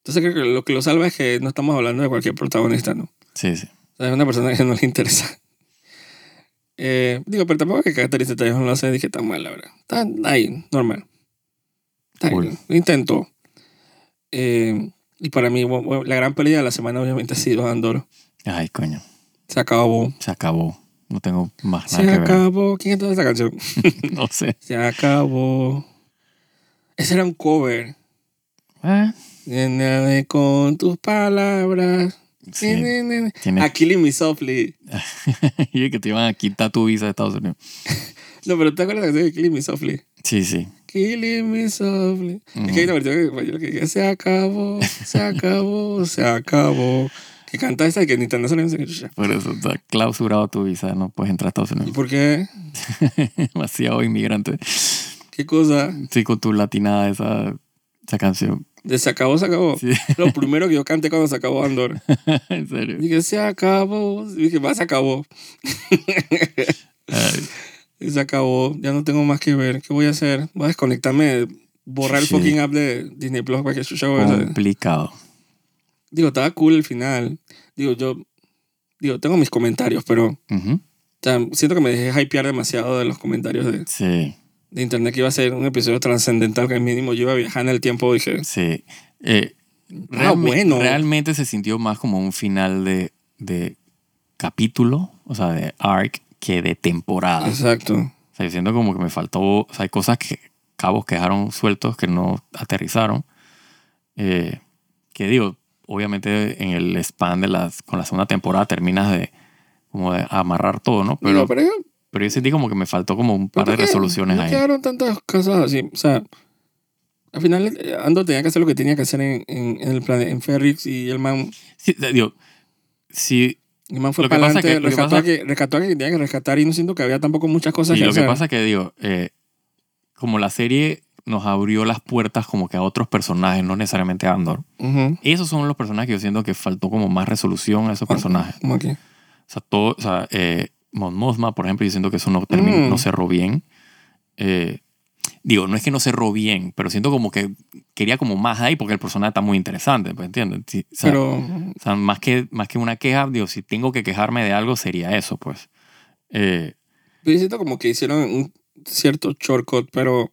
entonces creo que lo que lo salva es que no estamos hablando de cualquier protagonista, ¿no? Sí, sí. O sea, es una persona que no le interesa. Eh, digo, pero tampoco es que Catherine Zeta no lo hace, dije, tan mal, la verdad. Está ahí, normal. Está ahí, Cool. lo intentó. Eh, y para mí, la gran pérdida de la semana obviamente ha sido Andor. Ay, coño. Se acabó. Se acabó. No tengo más Se nada que ver. acabó. ¿Quién cantó esa canción? No sé. Se acabó. Ese era un cover. Eh, Lléname con tus palabras. sí. A Killing Me Softly. y que te iban a quitar tu visa de Estados Unidos. No, pero ¿te acuerdas de Killing Me Softly? Sí, sí. Killing me softly. Es que hay una versión en español que dice, se acabó, se acabó, se acabó. Que canta esa y que ni tan chucha. Por eso está clausurado tu visa. No puedes entrar a Estados ¿Y Unidos. por qué? Demasiado inmigrante. ¿Qué cosa? Sí, con tu latinada esa, esa canción. De se acabó, se acabó. Sí, Lo primero que yo canté cuando se acabó Andor. en serio. Dije, se acabó. Dije, va, se acabó. Ay, se acabó. Ya no tengo más que ver. ¿Qué voy a hacer? Voy a desconectarme, borrar el fucking app de Disney Plus para que a hacer. complicado. Digo, estaba cool el final. Digo, yo... Digo, tengo mis comentarios, pero... O sea, siento que me dejé hypear demasiado de los comentarios de, Sí, de internet que iba a ser un episodio trascendental que mínimo yo iba a viajar en el tiempo. Dije, sí. Eh, ah, realme- bueno. Realmente se sintió más como un final de, de capítulo, o sea, de arc, que de temporada. Exacto. O sea, yo siento como que me faltó, o sea, hay cosas que, cabos que dejaron sueltos que no aterrizaron. Eh, que digo, obviamente en el span de las, con la segunda temporada terminas de, como de amarrar todo, ¿no? Pero, Digo, pero, pero yo sentí como que me faltó como un par de resoluciones no ahí. quedaron tantas cosas así. O sea, al final eh, Ando tenía que hacer lo que tenía que hacer en, en, en el plan en Ferrix y el man, Sí, digo, sí, el man fue que para adelante, que- lo que rescató, pasa- a que, rescató a quien tenía que rescatar y no siento que había tampoco muchas cosas y que lo que hacer. pasa que digo, eh, como la serie nos abrió las puertas como que a otros personajes, no necesariamente a Andor. Ujú. Esos son los personajes que yo siento que faltó como más resolución a esos personajes. Como aquí. O sea, todo, o sea, eh, Mon Mothma, por ejemplo, yo siento que eso no, terminó, Mm. no cerró bien. Eh, digo, no es que no cerró bien, pero siento como que quería como más ahí porque el personaje está muy interesante, pues, ¿entiendes? Sí, o sea, Pero, o sea, más, que, más que una queja, digo, si tengo que quejarme de algo sería eso, pues. Eh, yo siento como que hicieron un cierto shortcut, pero...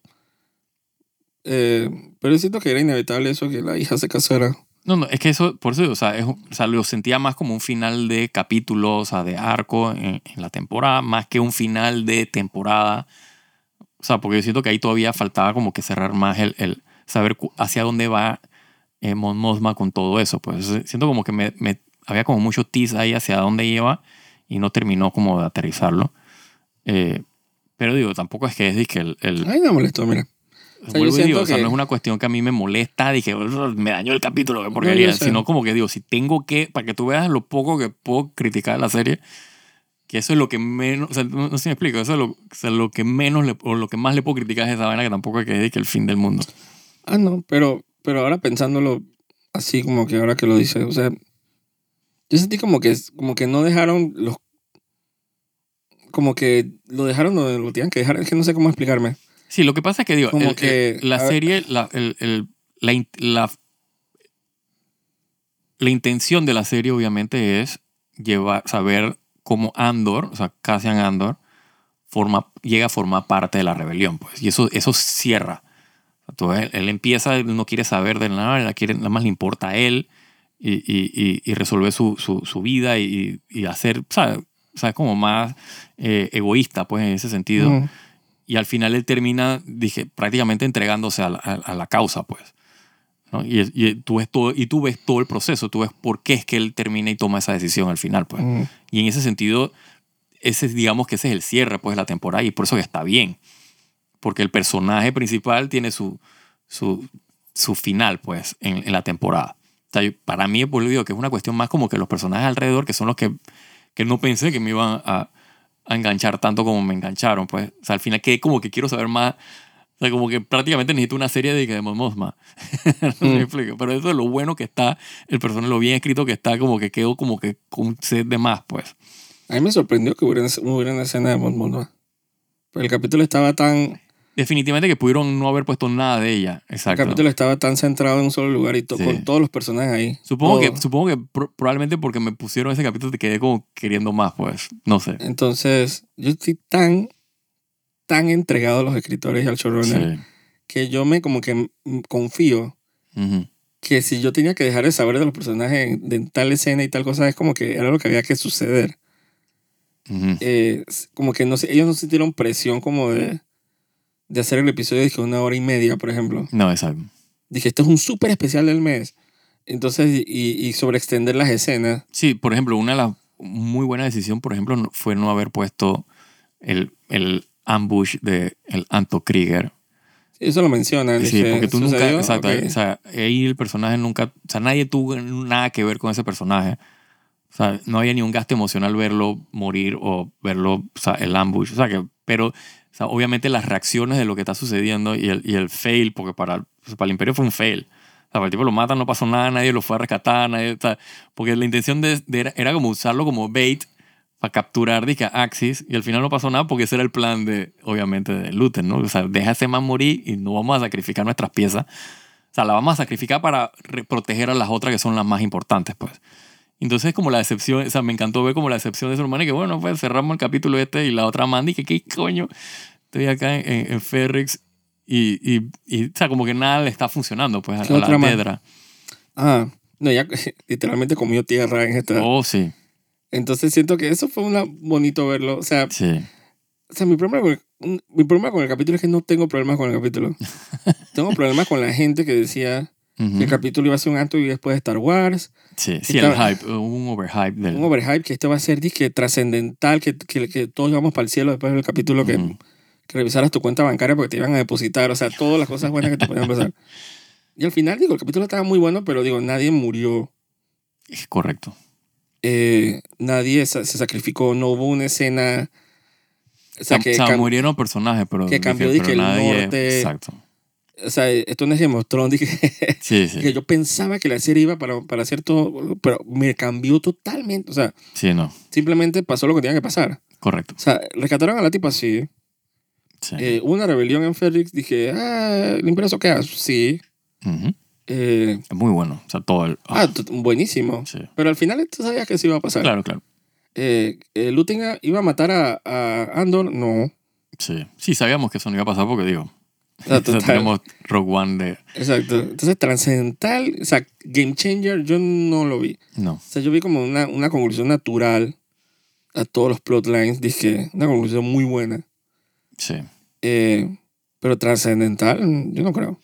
eh, pero siento que era inevitable eso que la hija se casara. No, no, es que eso, por eso, o sea, es, o sea, lo sentía más como un final de capítulo, o sea, de arco en, en la temporada, más que un final de temporada. O sea, porque yo siento que ahí todavía faltaba como que cerrar más el, el saber hacia dónde va eh, Mon Mothma con todo eso. Pues siento como que me, me- había como mucho tease ahí hacia dónde iba y no terminó como de aterrizarlo. Eh, pero digo, tampoco es que es que el, el- Ay, me molestó, mira. Sea, yo vuelvo y digo, o sea, que- no es una cuestión que a mí me molesta, dije, "Ugh, me dañó el capítulo, yo porquería, sé. sino como que digo, si tengo que, para que tú veas lo poco que puedo criticar de la serie, que eso es lo que menos, o sea, no, no sé si me explico, eso es lo, o sea, lo que menos, le- o lo que más le puedo criticar es esa vaina que tampoco es que es de el fin del mundo. Ah, no, pero, pero ahora pensándolo así como que ahora que lo dices, o sea, yo sentí como que, como que no dejaron los... Como que lo dejaron donde lo tenían que dejar, es que no sé cómo explicarme. Sí, lo que pasa es que digo, Como el- que, el- la serie, la, el- la, la, la intención de la serie obviamente es llevar, saber cómo Andor, o sea, Cassian Andor, forma, llega a formar parte de la rebelión, pues. Y eso, eso cierra. Entonces, él, él empieza, él no quiere saber de nada, nada más le importa a él y, y, y, resolver su, su, su vida y, y hacer, ¿sabes? ¿sabes? Como más eh, egoísta, pues, en ese sentido. Y al final él termina, dije, prácticamente entregándose a la, a- la causa, pues. ¿no? Y, y tú ves todo, y tú ves todo el proceso, tú ves por qué es que él termina y toma esa decisión al final, pues. Ujú. Y en ese sentido, ese, es, digamos que ese es el cierre, pues, de la temporada y por eso está bien. Porque el personaje principal tiene su, su, su final, pues, en, en la temporada. O sea, yo- para mí, por digo que es una cuestión más como que los personajes alrededor, que son los que, que no pensé que me iban a, a enganchar tanto como me engancharon, pues. O sea, al final que como que quiero saber más. O sea, como que prácticamente necesito una serie de, de Mosma. no Mm. explico. Pero eso es lo bueno que está, el personaje, lo bien escrito que está, como que quedó como que con sed de más, pues. A mí me sorprendió que hubiera, hubiera una escena de Mon Mothma. Pero el capítulo estaba tan... Definitivamente que pudieron no haber puesto nada de ella. El Exacto. capítulo estaba tan centrado en un solo lugar y to- Sí. con todos los personajes ahí. Supongo Todo. que, supongo que pro- probablemente porque me pusieron ese capítulo te quedé como queriendo más, pues. No sé. Entonces, yo estoy tan, tan entregado a los escritores y al showrunner Sí. que yo me como que confío que si yo tenía que dejar de saber de los personajes en, de tal escena y tal cosa, es como que era lo que había que suceder. Eh, como que no ellos no sintieron presión como de, de hacer el episodio de una hora y media, por ejemplo. No, exacto. Dije, este es un súper especial del mes. Entonces, y, y sobre extender las escenas. Sí, por ejemplo, una de las muy buena decisión, por ejemplo, fue no haber puesto el, el ambush de el Anto Krieger. Eso lo mencionan. Sí, porque tú nunca, ¿sucedió? exacto, Ok. o sea, ahí el personaje nunca, o sea, nadie tuvo nada que ver con ese personaje. O sea, no había ni un gasto emocional verlo morir o verlo, o sea, el ambush. O sea, que, pero, o sea, obviamente las reacciones de lo que está sucediendo y el, y el fail, porque para, pues, para el Imperio fue un fail. O sea, para el tipo lo matan, no pasó nada, nadie lo fue a rescatar, nadie, o sea, porque la intención de, de era, era como usarlo como bait para capturar dije, Axis y al final no pasó nada porque ese era el plan de, obviamente, de Luther, ¿no? O sea, deja ese man morir y no vamos a sacrificar nuestras piezas. O sea, la vamos a sacrificar para proteger a las otras que son las más importantes, pues. Entonces, como la decepción, o sea, me encantó ver como la decepción de su hermano y que, bueno, pues cerramos el capítulo este y la otra Mandy, que qué coño, estoy acá en, en, en Ferrix y, y, y, o sea, como que nada le está funcionando, pues, a, ¿Qué a otra la man? Tedra. Ah, no, ya literalmente comió tierra en esta. Oh, sí, Entonces siento que eso fue una, bonito verlo. O sea, sí. o sea mi, problema con mi problema con el capítulo es que no tengo problemas con el capítulo. tengo problemas con la gente que decía Que el capítulo iba a ser un antes y después de Star Wars. Sí, sí, el Estaba- hype, un overhype del... Un overhype que esto va a ser disque trascendental, que, que, que todos vamos para el cielo después del capítulo, que, que revisaras tu cuenta bancaria porque te iban a depositar. O sea, todas las cosas buenas que te podían pasar. Y al final, digo, el capítulo estaba muy bueno, pero digo, nadie murió. Es correcto. eh, nadie se sacrificó, no hubo una escena. O sea, O que, sea, murieron personajes, pero... que cambió, pero dije, el nadie- norte. Exacto. O sea, esto no es Game of Thrones, dije, Sí, sí. que yo pensaba que la serie iba para, para hacer todo, pero me cambió totalmente. O sea, Sí, no. simplemente pasó lo que tenía que pasar. Correcto. O sea, rescataron a la tipa, sí. Sí. Eh, una rebelión en Ferrix, dije, ah, ¿el impreso queda? Sí. Ujú. Eh, Es muy bueno. O sea, todo el... ah, t- buenísimo. sí. Pero al final tú sabías que eso iba a pasar. Claro, claro. Eh, eh, Luthen iba a matar a, a Andor, no. Sí. Sí, sabíamos que eso no iba a pasar porque, digo, O sea, o sea, total. tenemos Rogue One de... Exacto. Entonces, trascendental, o sea, Game Changer, yo no lo vi. No. O sea, yo vi como una, una conclusión natural a todos los plotlines. Dije, una conclusión muy buena. Sí. Eh, pero trascendental, yo no creo.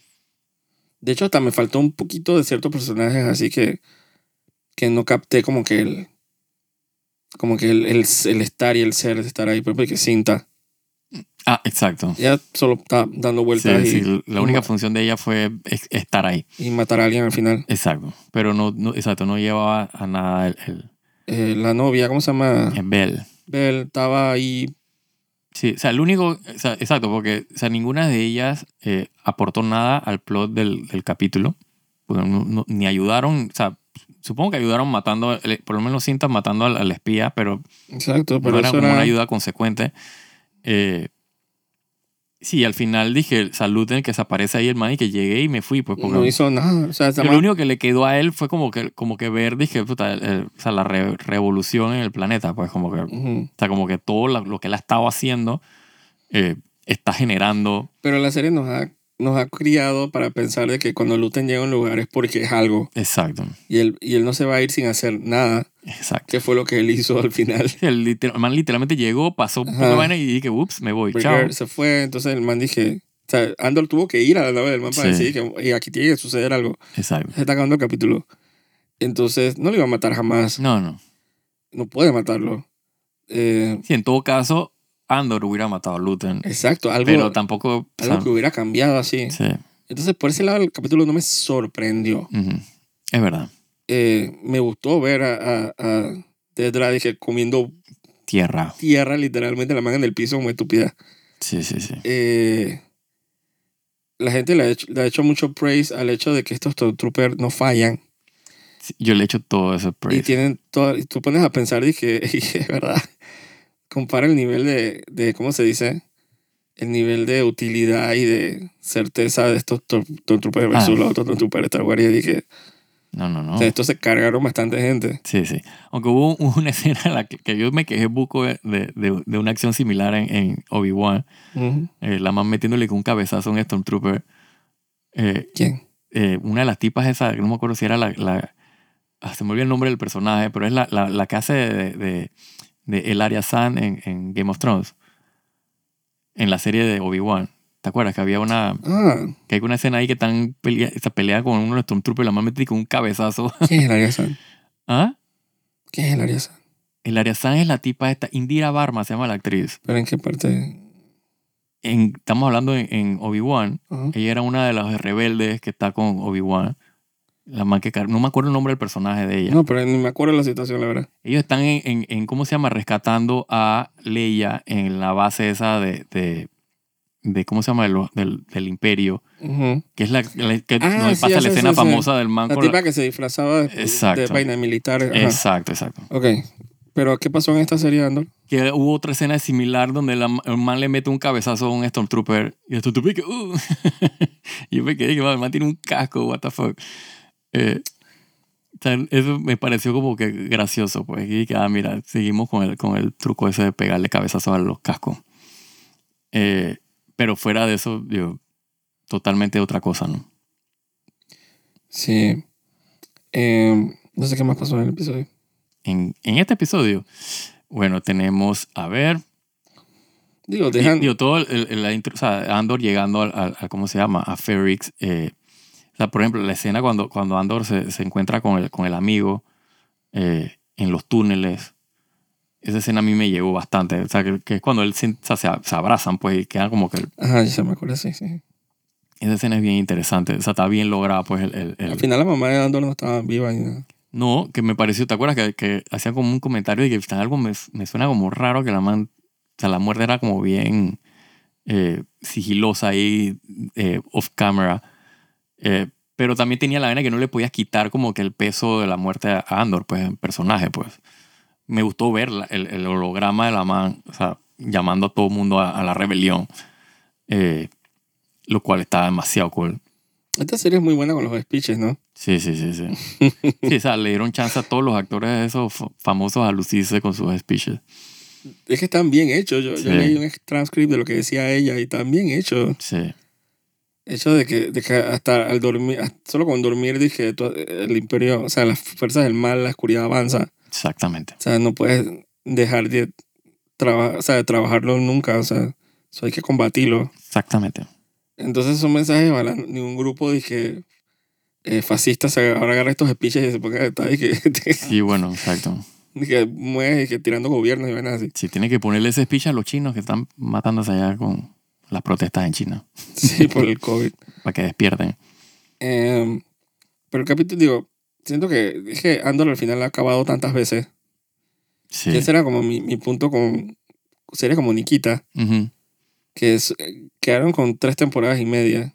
De hecho, hasta me faltó un poquito de ciertos personajes, así que, que no capté como que el, como que el, el, el estar y el ser de estar ahí. Por ejemplo, que Cinta. Ah, exacto. Ella solo está dando Sí, vueltas y, sí, la única función de ella fue es- estar ahí. y matar a alguien al final. Exacto. Pero no, no exacto, no llevaba a nada el, el, Eh, la novia, ¿cómo se llama? el Bell. Belle estaba ahí. Sí, o sea, el único, o sea, exacto, porque o sea, ninguna de ellas eh, aportó nada al plot del, del capítulo, porque no- no- ni ayudaron, o sea, supongo que ayudaron matando, eh, por lo menos cintas matando al, al espía, pero Exacto, pero no era eso como era. una ayuda consecuente. Eh, sí, al final dije, saluden que se aparece ahí el man y que llegué y me fui, pues porque No hizo nada. O sea, lo único que le quedó a él fue como que, como que ver, dije, puta, el- el- o sea, la re- revolución en el planeta, pues como que, o Ujú. sea, como que todo lo que él ha estado haciendo eh, está generando Pero la serie nos ha, nos ha criado para pensar de que cuando Luten llega a un lugar es porque es algo. Exacto, Y él, y él no se va a ir sin hacer nada, exacto. que fue lo que él hizo al final. El, liter- el man literalmente llegó, pasó Ajá. la vaina y dije, ups, me voy, chao. Se fue, entonces el man dije. O sea, Andor tuvo que ir a la nave del man para Sí. decir que "Ey, aquí tiene que suceder algo. Exacto. Se está acabando el capítulo. Entonces, no lo iba a matar jamás. No, no. No puede matarlo. Eh, Sí, en todo caso, Andor hubiera matado a Luten, exacto, algo, pero tampoco... o sea, algo que hubiera cambiado así. sí, Entonces, por ese lado, el capítulo no me sorprendió. ujú. es verdad. Eh, me gustó ver a, a, a Dedra, dije, comiendo Tierra. tierra, literalmente, la manga en el piso, como estúpida. Sí, sí, sí. Eh, la gente le ha, hecho, le ha hecho mucho praise al hecho de que estos Stormtroopers no fallan. Sí, Yo le he hecho todo ese Y praise. tienen todo, y tú pones a pensar, dije, y es verdad, compara el nivel de, de, ¿cómo se dice? El nivel de utilidad y de certeza de estos Tor- Stormtroopers versus Ah. los otros Stormtroopers de Star Wars. Y dije, No, no, no. o sea, estos se cargaron bastante gente. Sí, sí. Aunque hubo una escena en la que, que yo me quejé buco de, de, de una acción similar en, en Obi-Wan. Eh, la man metiéndole con un cabezazo a un Stormtrooper. Eh, ¿Quién? eh, una de las tipas esa, que no me acuerdo si era la... la ah, se me olvidó el nombre del personaje, pero es la, la, la que hace de, de, de Elaria Sand en, en Game of Thrones. En la serie de Obi-Wan. ¿Te acuerdas que había una... Ah, Que hay una escena ahí que están pelea, se pelea con uno de los y la mete con un cabezazo. ¿quién es el Ariasan? ¿Ah? ¿Quién es el Ariasan? Elaria Sand es la tipa esta, Indira Varma se llama la actriz. ¿Pero en qué parte? En, estamos hablando en, en Obi-Wan. Ella era una de las rebeldes que está con Obi-Wan. La man que no me acuerdo el nombre del personaje de ella. No, pero ni me acuerdo de la situación, la verdad. Ellos están en, en, en, ¿cómo se llama? Rescatando a Leia en la base esa de, de, de ¿cómo se llama? De del, del imperio. Que es la, la- que Ah, sí, pasa la escena famosa del man La tipa que se disfrazaba de, de Exacto. vaina militar. Ajá. Exacto, exacto. Ok. Pero, ¿qué pasó en esta serie, Andor? Que hubo otra escena similar donde la, el man le mete un cabezazo a un Stormtrooper y el Stormtrooper que, uh. y yo me quedé que "Man, el man tiene un casco, what the fuck. Eh, o sea, eso me pareció como que gracioso, pues. Y que, ah, mira, seguimos con el, con el truco ese de pegarle cabezazos a los cascos. Eh, pero fuera de eso, yo, totalmente otra cosa, ¿no? Sí. Eh, no sé qué más pasó en el episodio. En, en este episodio, bueno, tenemos, a ver, Digo, dejan. Digo, todo el, el- la intro- o sea, Andor llegando al, ¿cómo se llama? A Ferrix. eh, sea, por ejemplo, la escena cuando, cuando Andor se, se encuentra con el, con el amigo eh, en los túneles. Esa escena a mí me llegó bastante. O sea, que, que es cuando él se, o sea, se, abrazan, pues, y quedan como que... Ajá, ya se me acuerdo, sí, sí. Esa escena es bien interesante. O sea, está bien lograda, pues, el... el- el- Al final la mamá de Andor no estaba viva ni nada. No, que me pareció, ¿te acuerdas? Que, que hacían como un comentario de que "Está algo me, me suena como raro que la man, o sea, la muerte era como bien eh, sigilosa ahí, eh, off camera. Eh, pero también tenía la vaina que no le podías quitar como que el peso de la muerte a Andor, pues, en personaje, pues. Me gustó ver la- el, el holograma de la man, o sea, llamando a todo el mundo a, a la rebelión. Eh, lo cual está demasiado cool. Esta serie es muy buena con los speeches, ¿no? Sí, sí, sí, sí. Sí, o sea, le dieron chance a todos los actores esos fa- famosos a lucirse con sus speeches. Es que están bien hechos. Yo, yo Sí. leí un transcript de lo que decía ella y están bien hechos. Sí, Hecho de que, de que hasta al dormir, solo con dormir dije, el imperio, o sea, las fuerzas del mal, la oscuridad avanza. exactamente. O sea, no puedes dejar de, traba- o sea, de trabajarlo nunca. O sea, eso hay que combatirlo. Exactamente. Entonces son mensajes, ojalá ningún grupo dije eh, fascista se ahora agarra estos speeches y se ponga a estar y que Sí, bueno, exacto. que mueve, que tirando gobiernos y vainas así. Sí, tiene que ponerle ese speech a los chinos que están matándose allá con las protestas en China, Sí, por el COVID. para que despierten. Em, pero el capítulo, digo, siento que que Andor al final ha acabado tantas veces. Sí. Que ese era como mi, mi punto con series como Nikita, que es, quedaron con tres temporadas y media.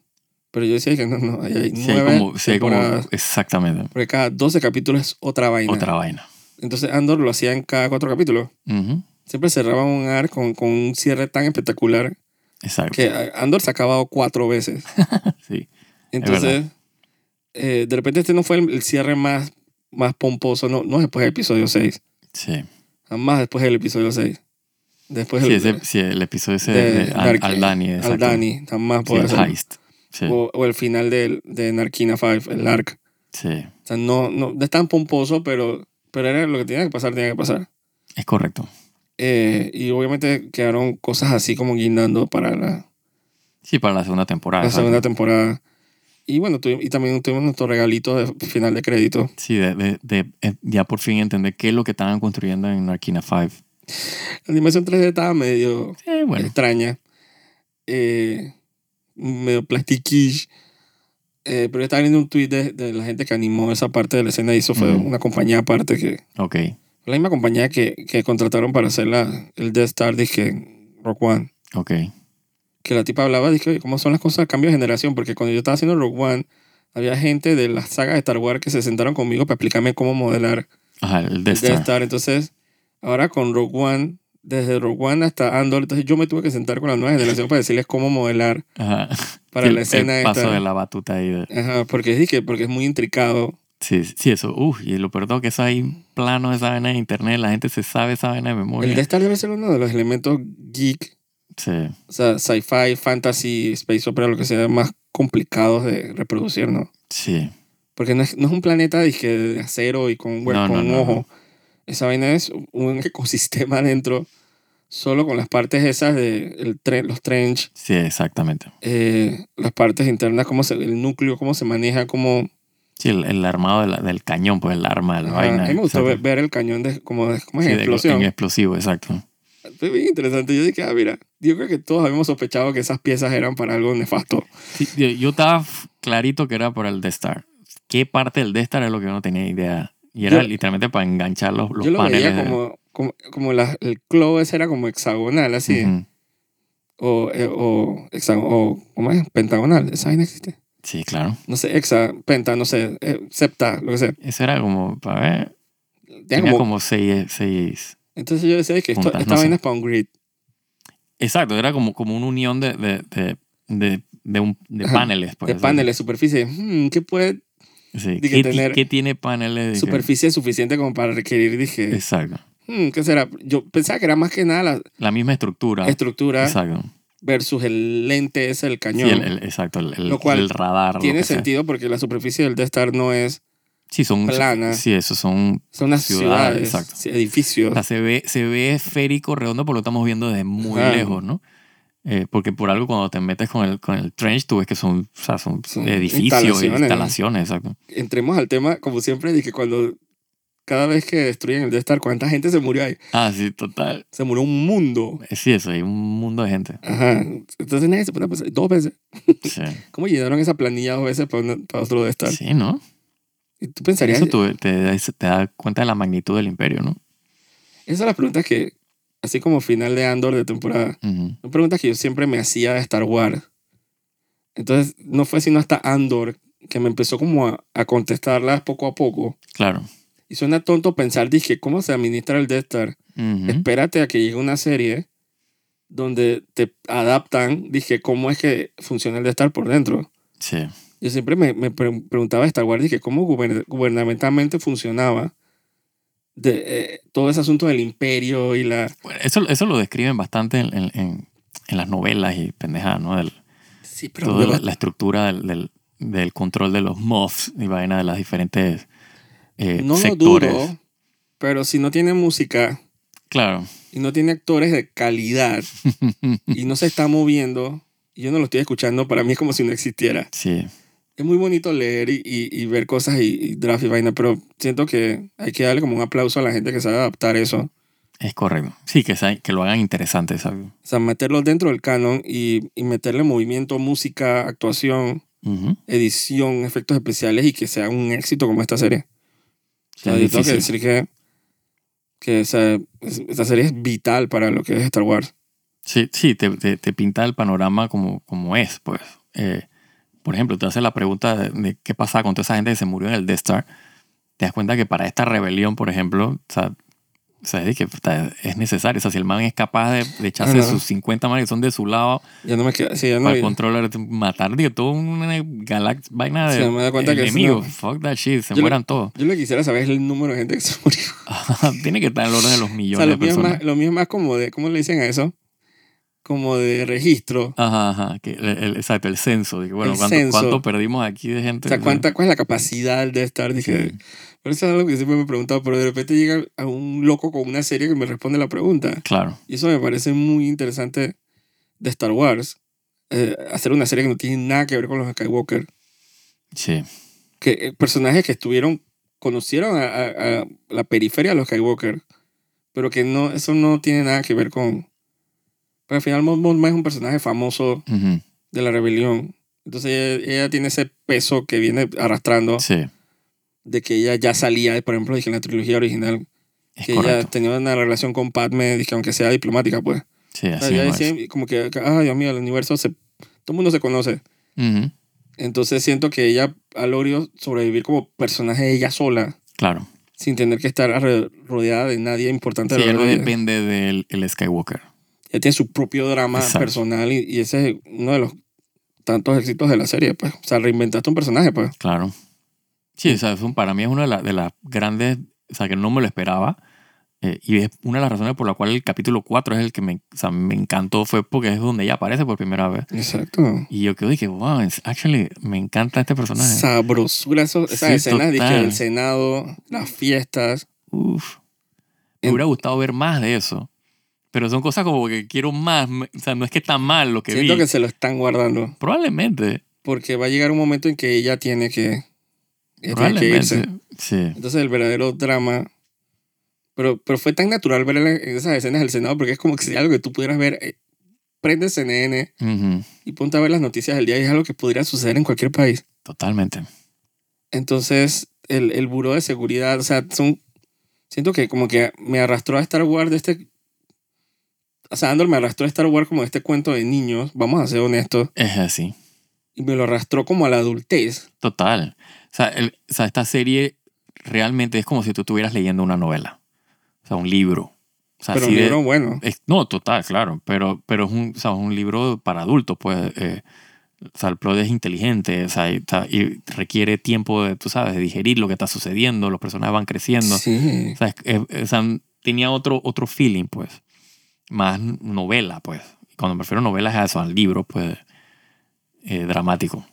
Pero yo decía que no, no, hay Sí, hay como, sí, hay como- exactamente. Porque cada 12 capítulos es otra vaina. Otra vaina. Entonces Andor lo hacía en cada cuatro capítulos. Ujú. Siempre cerraba un ar con, con un cierre tan espectacular Exacto. que Andor se ha acabado cuatro veces. Sí. Entonces, eh, de repente este no fue el, el cierre más, más pomposo, no, no después del episodio 6, Sí. jamás después del episodio 6. Después Sí, ese, sí, el episodio ese de de, Al, Dark- Aldani. al. Dani, jamás Sí, puede el ser. heist. Sí. O, o el final del- de Narquina 5, el ARC. sí. O sea, no, no, no es tan pomposo, pero, pero era lo que tenía que pasar, tenía que pasar. Es correcto. Eh, y obviamente quedaron cosas así como guindando para la, Sí, para la segunda temporada. la exacto. segunda temporada. Y bueno, y también tuvimos nuestro regalito de final de crédito. Sí, de, de, de- eh, ya por fin entender qué es lo que estaban construyendo en Narquina 5. La animación 3D estaba medio Sí, bueno. extraña, eh, medio plastiquish. Eh, pero estaba viendo un tweet de, de la gente que animó esa parte de la escena y eso fue Ujú. una compañía aparte que... Ok. La misma compañía que, que contrataron para hacer la, el Death Star, dije, Rock One. Ok. Que la tipa hablaba, dije, oye, ¿cómo son las cosas? Cambio de generación. Porque cuando yo estaba haciendo Rock One, había gente de la saga de Star Wars que se sentaron conmigo para explicarme cómo modelar Ajá, el el Death Death Star. Star. Entonces, ahora con Rogue One, desde Rogue One hasta Andor, entonces yo me tuve que sentar con la nueva generación para decirles cómo modelar Ajá. para Sí, la escena el paso esta. de la batuta ahí. de- Ajá, porque dije, porque es muy intricado. Sí, sí, eso. Uf, y lo peor que eso hay planos de esa vaina en internet. La gente se sabe esa vaina de memoria. El Death Star debe ser uno de los elementos geek, Sí. o sea, sci-fi, fantasy, space opera, lo que sea, más complicados de reproducir, ¿no? Sí. Porque no es, no es un planeta de acero y con, hue- No, con no, un ojo. Esa vaina es un ecosistema adentro, solo con las partes esas de el tre- los trench, Sí, exactamente. eh, las partes internas, cómo se, el núcleo, cómo se maneja, cómo... Sí, el, el armado de la- del cañón, pues el arma de la Ajá, vaina. me gustó ver, el cañón de, como, de, como Sí, de-. En explosivo, exacto. Fue bien interesante. Yo dije, ah, mira, yo creo que todos habíamos sospechado que esas piezas eran para algo nefasto. Sí, yo, yo estaba clarito que era por el Death Star. ¿Qué parte del Death Star es lo que yo no tenía idea? Y era Yo- literalmente para enganchar los, los yo lo paneles. veía como, como, como la- el claw ese era como hexagonal, así. O, eh, o, hexa- o, ¿cómo es? Pentagonal. Esa vaina existe. Sí, claro. No sé, hexa, penta, no sé, eh, septa, lo que sea. Eso era como, para ver, Tenía como- como seis, seis... entonces yo decía que esto, puntas, esta no sé. es para un grid. Exacto, era como, como una unión de, de, de, de, de un, paneles. Pues, de paneles, superficie. Hmm, ¿Qué puede? Sí. ¿Qué, tener qué tiene paneles? que- Superficie suficiente como para requerir, dije, Exacto. hmm, ¿qué será? Yo pensaba que era más que nada la La misma estructura. estructura Exacto. Versus el lente ese, el Sí, cañón. el, el- exacto, el, Lo cual el radar. lo Tiene sea. sentido porque la superficie del Death Star no es, Sí, son plana. Sí, esos son. son unas Ciudades, ciudades, exacto. edificios. O sea, se ve, se ve esférico, redondo, porque lo estamos viendo desde muy lejos, ¿no? Eh, porque por algo cuando te metes con el, con el trench, tú ves que son, o sea, son, Son edificios, instalaciones. instalaciones, exacto. Entremos al tema, como siempre, de que cuando cada vez que destruyen el Death Star, ¿cuánta gente se murió ahí? Ah, sí, total. Se murió un mundo. Eh, Sí, eso, hay un mundo de gente. Ajá. Entonces nadie se a pensar, dos veces. Sí, ¿Cómo llenaron esa planilla dos veces para, una- para otro Death Star? sí ¿no? Y tú pensarías, Eso tú- te, te da cuenta de la magnitud del imperio, ¿no? esas son las preguntas que, así como final de Andor de temporada, son preguntas que yo siempre me hacía de Star Wars. Entonces, no fue sino hasta Andor que me empezó como a, a contestarlas poco a poco. Claro. Y suena tonto pensar, dije, ¿cómo se administra el Death Star? Espérate a que llegue una serie donde te adaptan, dije, ¿cómo es que funciona el Death Star por dentro? Sí. Yo siempre me, me pre- preguntaba de Star Wars, dije, ¿cómo guber- gubernamentalmente funcionaba de, eh, todo ese asunto del imperio y la... Bueno, eso, eso lo describen bastante en, en, en- en las novelas y pendejadas, ¿no? Del, Sí, pero... toda la, la estructura del, del, del control de los MOFs y vaina de las diferentes eh, no lo sectores. dudo, pero si no tiene música Claro. y no tiene actores de calidad y no se está moviendo, y yo no lo estoy escuchando, para mí es como si no existiera. Sí. es muy bonito leer y, y, y ver cosas y, y draft y vaina, pero siento que hay que darle como un aplauso a la gente que sabe adaptar eso. Es correcto. Sí, que, sa- que lo hagan interesante, ¿sabes? O sea, meterlo dentro del canon y, y meterle movimiento, música, actuación, edición, efectos especiales y que sea un éxito como esta serie. O sea, yo tengo que decir que, que o sea, es- esta serie es vital para lo que es Star Wars. Sí, sí te, te, te pinta el panorama como, como es, pues. Eh, por ejemplo, te hace la pregunta de, de qué pasaba con toda esa gente que se murió en el Death Star. Te das cuenta que para esta rebelión, por ejemplo, o sea, o sea, es, que, puta, es necesario. O sea, si el man es capaz de, de echarse sus 50 manes que son de su lado Ya no me queda, sí, ya no para controlar, matar, digo, toda una galaxia, vaina de Sí, me da cuenta que eso enemigos. Fuck that shit, se Yo mueran todos. Yo lo que quisiera saber es el número de gente que se murió. Tiene que estar en el orden de los O millones sea, lo de mío, es personas. más, lo mío es más como de, ¿cómo le dicen a eso? Como de registro. Ajá, ajá. Que el, el- exacto, el censo. Que, bueno, El ¿cuánto, censo. cuánto perdimos aquí de gente? O sea, ¿cuánta, ¿cuál es la capacidad de estar? Dije, Sí. Pero eso es algo que siempre me he preguntado, pero de repente llega a un loco con una serie que me responde la pregunta. Claro. Y eso me parece muy interesante de Star Wars. eh, hacer una serie que no tiene nada que ver con los Skywalker. Sí. Que eh, personajes que estuvieron, conocieron a, a- a la periferia de los Skywalker, pero que no, eso no tiene nada que ver con... Al final Mon es un personaje famoso de la rebelión. Entonces ella, ella tiene ese peso que viene arrastrando Sí. de que ella ya salía, por ejemplo, dije en la trilogía original, Es que ella tenía una relación con Padme, dije, aunque sea diplomática, pues. Sí, O sea, así ella decía como que, ay, Dios mío, el universo se... Todo el mundo se conoce. Entonces siento que ella ha logrado sobrevivir como personaje ella sola, Claro. sin tener que estar rodeada de nadie importante. Sí, no de ella. depende del el Skywalker. Ella tiene su propio drama Exacto. personal y, y ese es uno de los tantos éxitos de la serie, pues. O sea, reinventaste un personaje, pues. Claro. Sí, o sea, para mí es una de, la- de las grandes, o sea, que no me lo esperaba. eh, y es una de las razones por la cual el capítulo 4 es el que me, o sea, me encantó, fue porque es donde ella aparece por primera vez. Exacto. Y yo quedo dije, wow, actually, me encanta este personaje. Sabrosura, esas Sí, escenas dije, del Senado, las fiestas. Uf. Me En- hubiera gustado ver más de eso. Pero son cosas como que quiero más. O sea, no es que está mal lo que Siento vi. que se lo están guardando. Probablemente. Porque va a llegar un momento en que ella tiene que, ella tiene que irse. Probablemente. Sí. Entonces el verdadero drama... Pero, pero fue tan natural ver esas escenas del Senado porque es como que si algo que tú pudieras ver. eh, prende CNN y ponte a ver las noticias del día y es algo que podría suceder en cualquier país. Totalmente. Entonces el, el buró de seguridad, o sea, son... Siento que como que me arrastró a Star Wars de este... O sea, Andor me arrastró a Star Wars como este cuento de niños, vamos a ser honestos, Es así. y me lo arrastró como a la adultez. Total. O sea, el- o sea, esta serie realmente es como si tú estuvieras leyendo una novela. O sea, un libro. O sea, Pero un de- libro bueno. es- no, total, claro. Pero, pero es un, o sea, un libro para adultos, pues. eh, o sea, el plot es inteligente, o sea, y, requiere tiempo, de, tú sabes, de digerir lo que está sucediendo, los personajes van creciendo. Sí. O sea, es- es- o sea, tenía otro, otro feeling, pues. Más novela, pues. Cuando me refiero a novelas es a eso, al libro, pues, eh, dramático.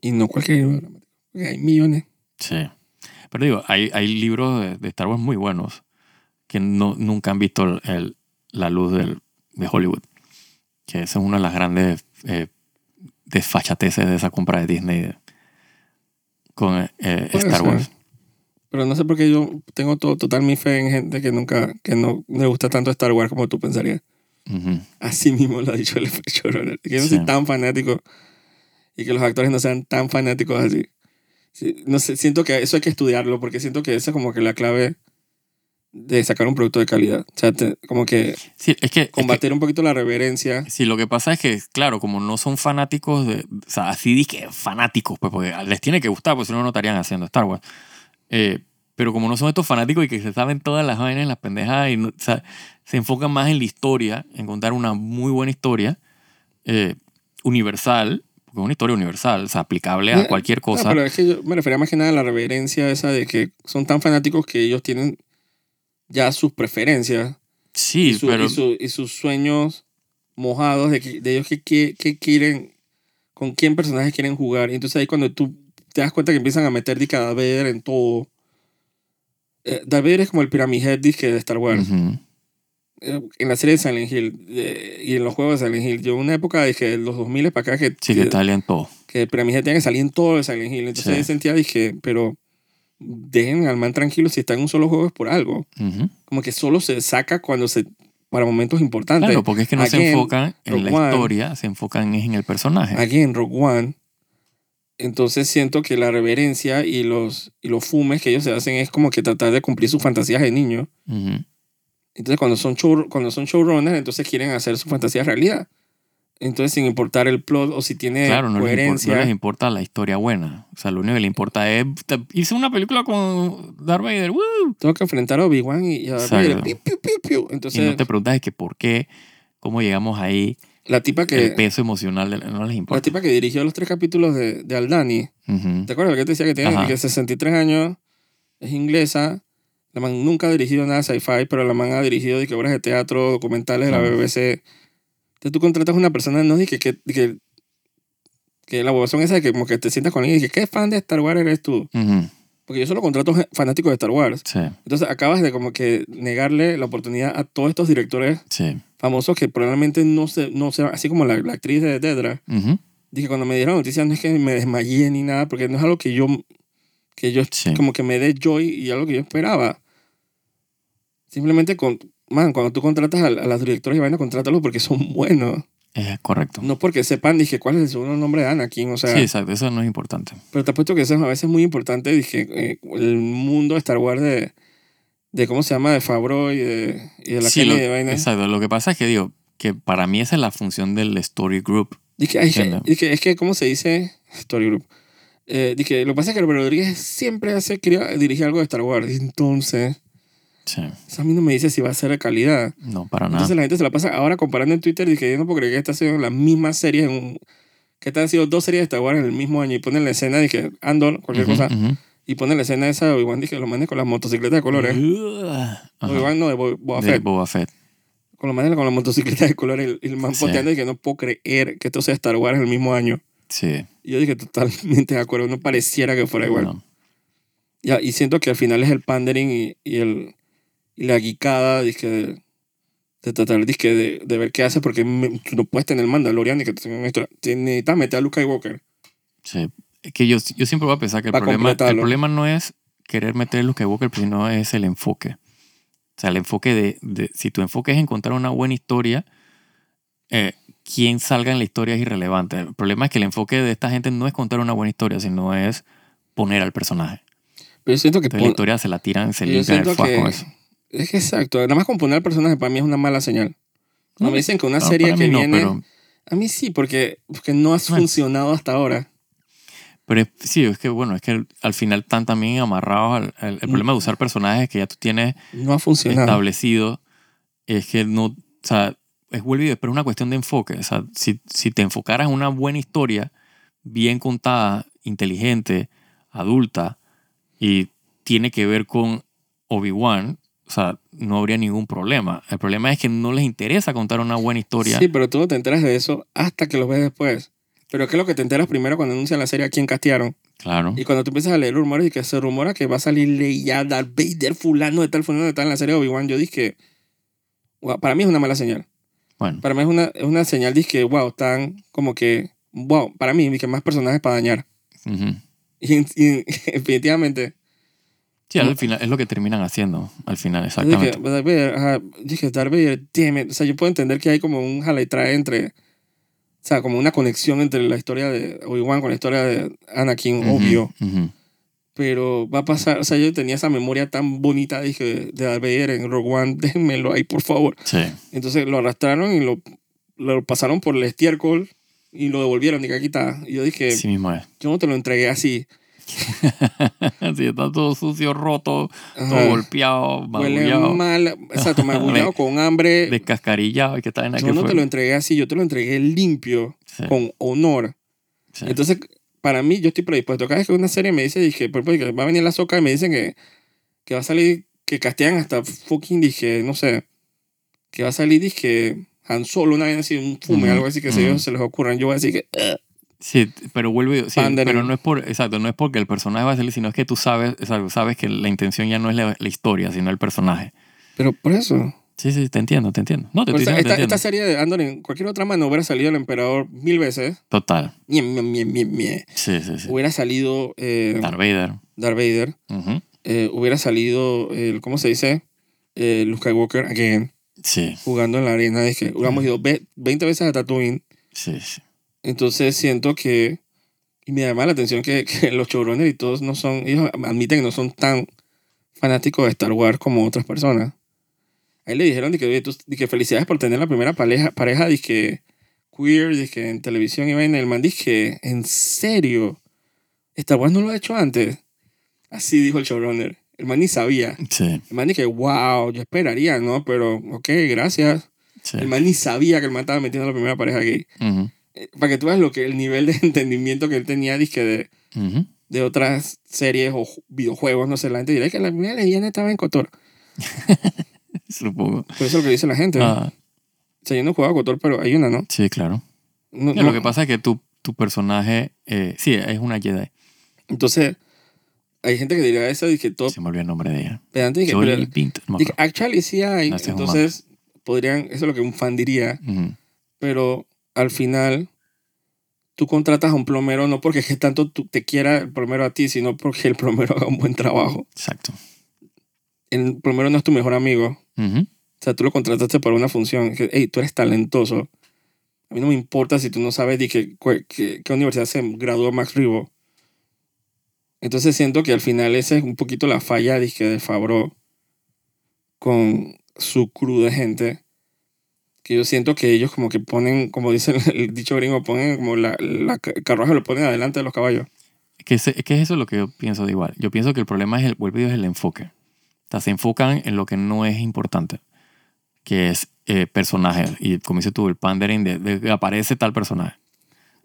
Y no cualquier libro dramático. Porque hay millones. Sí. Pero digo, hay, hay libros de, de Star Wars muy buenos que no, nunca han visto el- el- la luz del, de Hollywood. Que esa es una de las grandes eh, desfachateces de esa compra de Disney de- con eh, Star. Wars. Pero no sé por qué yo tengo todo, total mi fe en gente que nunca, que no le gusta tanto Star Wars como tú pensarías. Ujú. Así mismo lo ha dicho el showrunner. Que yo no Sí. soy tan fanático y que los actores no sean tan fanáticos así. Sí, no sé, siento que eso hay que estudiarlo porque siento que esa es como que la clave de sacar un producto de calidad. O sea, te- como que Sí, es que, es que- un poquito la reverencia. sí, lo que pasa es que, claro, como no son fanáticos de. O sea, así dije fanáticos, pues, porque les tiene que gustar, pues si no, no estarían haciendo Star Wars. Eh, pero como no son estos fanáticos y que se saben todas las vainas, las pendejadas, y no- o sea, se enfocan más en la historia, en contar una muy buena historia eh, universal, porque es una historia universal, o sea, aplicable a cualquier No, cosa. pero es que yo me refería más que nada a la reverencia esa de que son tan fanáticos que ellos tienen ya sus preferencias sí, y, su- pero y su- y sus sueños mojados de, que- de ellos que, que, que quieren, con quién personajes quieren jugar. Y entonces ahí cuando tú te das cuenta que empiezan a meter de cada Vader en todo. Eh, Vader es como el Pyramid Head disque de Star Wars. Ujú. Eh, En la serie de Silent Hill eh, y en los juegos de Silent Hill. Yo una época dije, de los 2000 para acá que... sí que está en todo. que para mí tiene que salir en todo de Silent Hill. Entonces Sí. yo sentía, dije, pero dejen al man tranquilo si está en un solo juego es por algo. Ujú. Como que solo se saca cuando se para momentos importantes. Claro, porque es que no se Again, enfocan en la Rogue One. historia, se enfocan en el personaje. Aquí en Rogue One. Entonces siento que la reverencia y los, y los fumes que ellos se hacen es como que tratar de cumplir sus fantasías de niño. Entonces cuando son, show, cuando son showrunners, entonces quieren hacer su fantasía realidad. Entonces sin importar el plot o si tiene Claro, no les, impor- coherencia. no les importa la historia buena. O sea, lo único que le importa es. Hice una película con Darth Vader, ¡woo! Tengo que enfrentar a Obi-Wan y, a Darth. Vader, piu, piu, piu, piu. Y Entonces no te preguntas de que por qué, cómo llegamos ahí, la tipa que el peso emocional de- no les la importa. tipa que dirigió los tres capítulos de, de Aldani, Ujú. ¿te acuerdas lo que te decía que tiene Ajá. que 63 años? Es inglesa. La man nunca ha dirigido nada sci-fi, pero la man ha dirigido que obras de teatro, documentales de la. BBC. Entonces tú contratas a una persona, no dije que, que, que la bobazón esa de que como que te sientas con ella y que ¿qué fan de Star Wars eres tú? Ujú. Porque yo solo contrato fanáticos de Star Wars. Sí, Entonces acabas de como que negarle la oportunidad a todos estos directores sí. Famosos que probablemente no se, no se así como la, la actriz de Dedra. Dije, cuando me dieron noticias no es que me desmayé ni nada, porque no es algo que yo, que yo Sí. como que me dé joy y algo que yo esperaba. Simplemente, con, man, cuando tú contratas a, a los directores y vaina, contrátalos porque son buenos. Es correcto. No porque sepan, dije, cuál es el segundo nombre de Anakin, o sea, sí, exacto. Eso no es importante. pero te apuesto que eso es a veces muy importante, dije, eh, el mundo de Star Wars de, de cómo se llama, de Favreau y de, y de la Sí, lo, de vaina. exacto. Lo que pasa es que digo que para mí esa es la función del story group. Dije, ay, Entiendo. dije, es que, ¿cómo se dice? Story Group. Eh, dije, lo que pasa es que Robert Rodríguez siempre hace, quería dirigir algo de Star Wars. Entonces, Sí. eso a mí no me dice si va a ser de calidad. No, para nada. Entonces la gente se la pasa ahora comparando en Twitter. Dije, yo no puedo creer que esta sido las mismas series en un... Que estas han sido dos series de Star Wars en el mismo año y ponen la escena, dije, Andor, cualquier Ujú, cosa, ujú. Y ponen la escena esa de Obi-Wan, dije, lo manden con las motocicletas de colores. Ajá. Obi-Wan no, de Bo- Boba De Fett. Boba Fett. Con lo manden con las motocicletas de colores. Y el man Sí. posteando y que no puedo creer que esto sea Star Wars en el mismo año. Sí. Y yo dije, totalmente de acuerdo. No pareciera que fuera igual. No. Ya, y siento que al final es el pandering y, y, el, y la guicada dizque, de, de tratar dizque, de, de ver qué hace, porque me- tú no puedes tener el Mandalorian y que Necesitas meter a Luke Skywalker. Sí. Que yo, yo siempre voy a pensar que el problema, el problema no es querer meter Luke Skywalker, sino es el enfoque. O sea, el enfoque de, de- Si tu enfoque es encontrar una buena historia, eh, quien salga en la historia es irrelevante. El problema es que el enfoque de esta gente no es contar una buena historia, sino es poner al personaje. Pero yo siento que... Entonces la historia se la tiran, se limpian el fuego que... con eso. Es que exacto. Nada más con poner al personaje para mí es una mala señal. No, me dicen que una No, serie que no, viene... pero, A mí sí, porque, porque no ha Bueno. funcionado hasta ahora. Pero es- sí, es que bueno, es que al final están también amarrados al, al- el Mm. problema de usar personajes que ya tú tienes No ha funcionado. establecido es que no, o sea, es digo, pero es una cuestión de enfoque. O sea, si, si te enfocaras en una buena historia, bien contada, inteligente, adulta, y tiene que ver con Obi-Wan, o sea, no habría ningún problema. El problema es que no les interesa contar una buena historia. Sí, pero tú no te enteras de eso hasta que lo ves después. Pero ¿qué es lo que te enteras primero cuando anuncian la serie a quién castearon? Claro. Y cuando tú empiezas a leer rumores y que se rumora que va a salir ya Darth Vader, fulano de tal, fulano de tal en la serie Obi-Wan, yo dije, wow, para mí es una mala señal. Bueno, Para mí es una, es una señal, dije, wow, están como que, wow, para mí, dije, más personajes para dañar. ujú. Y, y definitivamente, sí, al final es lo que terminan haciendo. Al final, yo dije, exactamente. Darth Vader, ajá, dije, Darth Vader, damn it. O sea, yo puedo entender que hay como un jala y trae entre, o sea, como una conexión entre la historia de Obi-Wan con la historia de Anakin, Ujú, obvio. ujú. pero va a pasar, o sea, yo tenía esa memoria tan bonita, dije, de Darth Vader en Rogue One, déjenmelo ahí, por favor. Sí. Entonces lo arrastraron y lo, lo pasaron por el estiércol y lo devolvieron, dije, aquí está. Y yo dije, Sí mismo es. yo no te lo entregué así. sí, está todo sucio, roto, Ajá. todo golpeado, Huele magullado, mal, exacto, magullado, con hambre. descascarillado y que está en Yo no te lo entregué así, yo te lo entregué limpio, Sí, con honor. sí. Entonces, para mí, yo estoy predispuesto. Cada vez que una serie me dice, dije, por ejemplo, va a venir la soca y me dicen que, que va a salir, que castean hasta fucking, dije, no sé, que va a salir, dije, Han Solo, una vez así, un fume, Ujú, algo así que se, ujú. ellos se les ocurran. Yo voy a decir que, "Ugh". Sí, pero vuelve, sí, pero no es por, exacto, no es porque el personaje va a salir, sino es que tú sabes, exacto, sabes que la intención ya no es la, la historia, sino el personaje. pero por eso, Sí, sí, te entiendo, te entiendo. No, te estoy esa- diciendo, esta, te entiendo. esta serie de Andor en cualquier otra mano hubiera salido el emperador mil veces. Total. Mie, mie, mie, mie, mie. Sí, sí, sí. Hubiera salido eh, Darth Vader. Darth Vader. Ujú. eh, hubiera salido, el, ¿cómo se dice? Eh, Luke Skywalker, again, Sí, jugando en la arena. Es que hubiéramos ido ve- 20 veces a Tatooine. sí, sí. Entonces siento que, y me llama la atención que, que los showrunners y todos no son, ellos admiten que no son tan fanáticos de Star Wars como otras personas. A él le dijeron de que, "Oye, tú- de que felicidades por tener la primera pareja, pareja de que queer, de que en televisión y vaina. El man dice que, en serio, Star Wars no lo ha hecho antes. Así dijo el showrunner. El man ni sabía. Sí, El man dice que, wow, yo esperaría, ¿no? Pero, ok, gracias. sí. El man ni sabía que el man estaba metiendo la primera pareja gay. Eh, Para que tú veas lo que el nivel de entendimiento que él tenía dizque de, ujú. de otras series o ju- videojuegos, no sé, la gente dirá que la primera leyenda estaba en Cotor. Supongo. Por eso es lo que dice la gente. Ah, O sea, yo no jugaba Cotor, pero hay una, ¿no? sí, claro. No- no- Lo que pasa es que tu, tu personaje, eh, sí, es una Jedi. Entonces, hay gente que dirá eso y que todo Se me olvidó el nombre de ella. que, pero- no me y que acuerdo. actually sí hay. No, Entonces, podrían, eso es lo que un fan diría, Ujú, pero al final tú contratas a un plomero no porque es que tanto tú- te quiera el plomero a ti, sino porque el plomero haga un buen trabajo. Exacto. El plomero no es tu mejor amigo. O sea, tú lo contrataste por una función. Que, hey, tú eres talentoso. A mí no me importa si tú no sabes de qué, qué, qué universidad se graduó Max Rivo. Entonces siento que al final esa es un poquito la falla de Fabro con su crew de gente. Que yo siento que ellos como que ponen, como dice el, dicho gringo, ponen como la, la ca- carruaje lo ponen adelante de los caballos. Que, se- que eso es lo que yo pienso de igual. Yo pienso que el problema es el, vuelvo es el enfoque. O sea, se enfocan en lo que no es importante, que es eh, personajes. Y como dices tú, el pandering de, de que aparece tal personaje.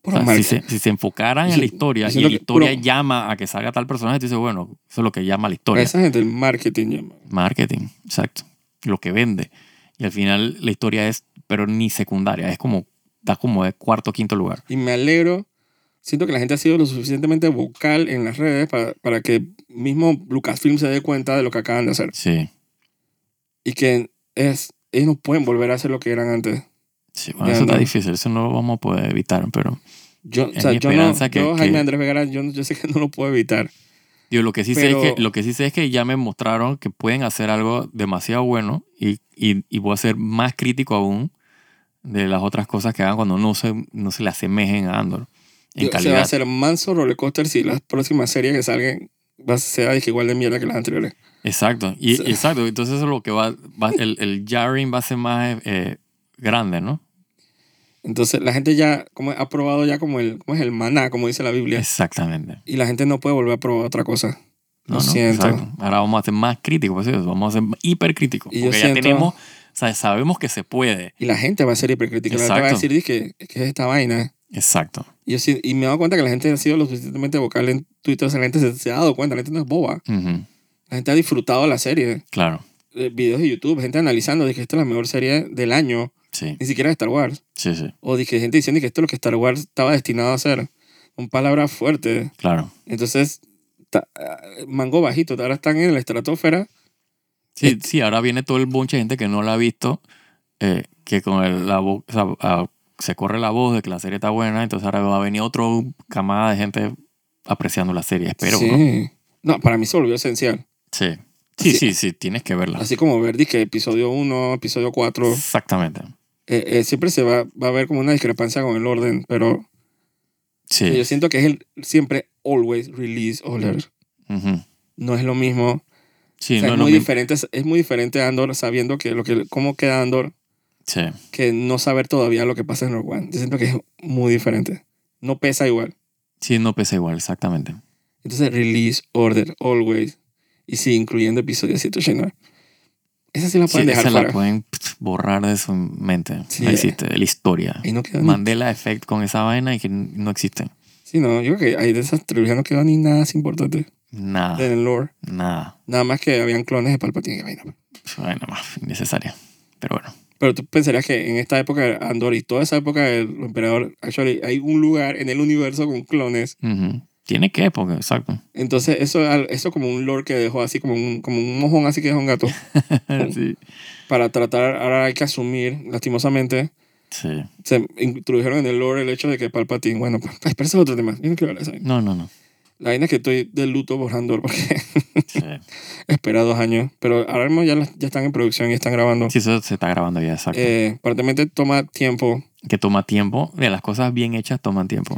O sea, si, se, si se enfocaran Yo en la historia y la que historia puro- llama a que salga tal personaje, tú dices, bueno, eso es lo que llama la historia. esa gente el marketing llama. Marketing, exacto. Lo que vende. Y al final la historia es, pero ni secundaria, es como, da como de cuarto o quinto lugar. Y me alegro. Siento que la gente ha sido lo suficientemente vocal en las redes para, para que mismo Lucasfilm se dé cuenta de lo que acaban de hacer. Sí, Y que es, ellos no pueden volver a hacer lo que eran antes. sí, bueno, Ya eso está difícil, eso no lo vamos a poder evitar, pero Yo, o sea, mi yo, no, que- yo, Jaime que- Andrés Vegara, yo, yo sé que no lo puedo evitar. Yo lo que sí sé es que lo que sí sé es que ya me mostraron que pueden hacer algo demasiado bueno y, y, y voy a ser más crítico aún de las otras cosas que hagan cuando no se, no se le asemejen a Andor en Yo- o sea, va calidad. a ser manso rollercoaster si las próximas series que salgan va a ser igual de mierda que las anteriores. Exacto. Y, exacto. Entonces eso es lo que va, va- el, el jarring va a ser más eh, grande, ¿no? Entonces la gente ya como ha probado ya como el, ¿cómo es el maná, como dice la Biblia. Exactamente. Y la gente no puede volver a probar otra cosa. No, Lo no, siento. exacto. Ahora vamos a ser más críticos, pues, vamos a ser hipercríticos. Y Porque ya siento- tenemos, o sea, sabemos que se puede. Y la gente va a ser hipercrítica. La gente va a decir que, que es esta vaina. Exacto. Y, yo y me he dado cuenta que la gente ha sido lo suficientemente vocal en Twitter. O sea, la gente se, se ha dado cuenta. La gente no es boba. Ujú. La gente ha disfrutado la serie. Claro. Eh, videos de YouTube. Gente analizando de que esta es la mejor serie del año. Sí, Ni siquiera de Star Wars. sí, sí. O que gente diciendo que esto es lo que Star Wars estaba destinado a hacer. Con palabras fuertes. Claro. Entonces, ta- ah, mango bajito. Ahora están en la estratosfera. Sí, Eh, sí, ahora viene todo el bunche de gente que no la ha visto, eh, que con el- la voz, o sea, se corre la voz de que la serie está buena, entonces ahora va a venir otro camada de gente apreciando la serie, espero, sí. ¿no? ¿no? para mí se volvió esencial. Sí. Sí, Así- sí, sí, tienes que verla. Así como ver que episodio 1, episodio 4. Exactamente. Eh, eh, siempre se va, va a haber como una discrepancia con el orden, pero Sí. yo siento que es el siempre always release order. Ujú. No es lo mismo. Sí, O sea, no es, muy diferente, es muy diferente Andor sabiendo que lo que cómo queda Andor Sí. que no saber todavía lo que pasa en Rogue One. Yo siento que es muy diferente. No pesa igual. Sí, no pesa igual, exactamente. Entonces, release order, always. Y sí, incluyendo episodio 789. Esa sí la Sí, pueden dejar esa la fuera. pueden pff, borrar de su mente. Sí. no existe, de la historia. Ahí no queda ni- Mandela Effect con esa vaina y que no existe. Sí, no, yo creo que ahí de esas trilogías no quedó ni nada importante Nada, en el lore. nada. Nada más que habían clones de Palpatine. que vaina. Bueno, más innecesaria. Pero bueno. Pero tú pensarías que en esta época de Andor y toda esa época del emperador, actually, hay un lugar en el universo con clones Ujú. Tiene que, porque, exacto. Entonces, eso, eso como un lore que dejó así, como un, como un mojón así que dejó un gato. sí. Para tratar, ahora hay que asumir, lastimosamente, Sí. se introdujeron en el lore el hecho de que Palpatine, bueno, pero ese es otro tema. Yo no quiero hablar de eso. No, no, no. La vaina es que estoy de luto por Andor porque Sí. espera dos años. Pero ahora mismo ya, ya están en producción y están grabando. Sí, eso se está grabando ya, exacto. Eh, aparentemente toma tiempo que toma tiempo. Mira, las cosas bien hechas toman tiempo.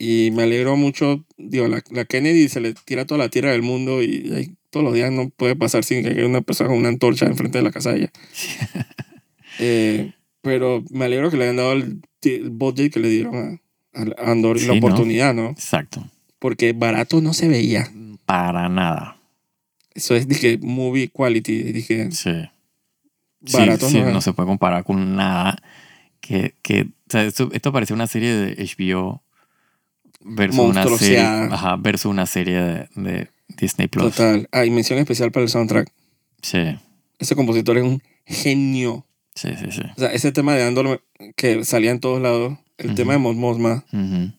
Y me alegro mucho. Digo, la, la Kennedy se le tira toda la tierra del mundo y, todos los días no puede pasar sin que haya una persona con una antorcha enfrente de la casa de ella. Eh, pero me alegro que le hayan dado el, el budget que le dieron a, a Andor y la Sí, oportunidad, ¿no? Exacto. Porque barato no se veía. Para nada. Eso es, dije, movie quality. Dije, Sí. barato sí, sí, no es. no se puede comparar con nada. Que, que, o sea, esto, esto parecía una serie de HBO versus una serie, ajá, versus una serie de, de Disney Plus. Total. Ah, y mención especial para el soundtrack. Sí, Ese compositor es un genio. sí, sí, sí. O sea, ese tema de Andor que salía en todos lados. El Ujú. tema de Mos Mosma, Ujú,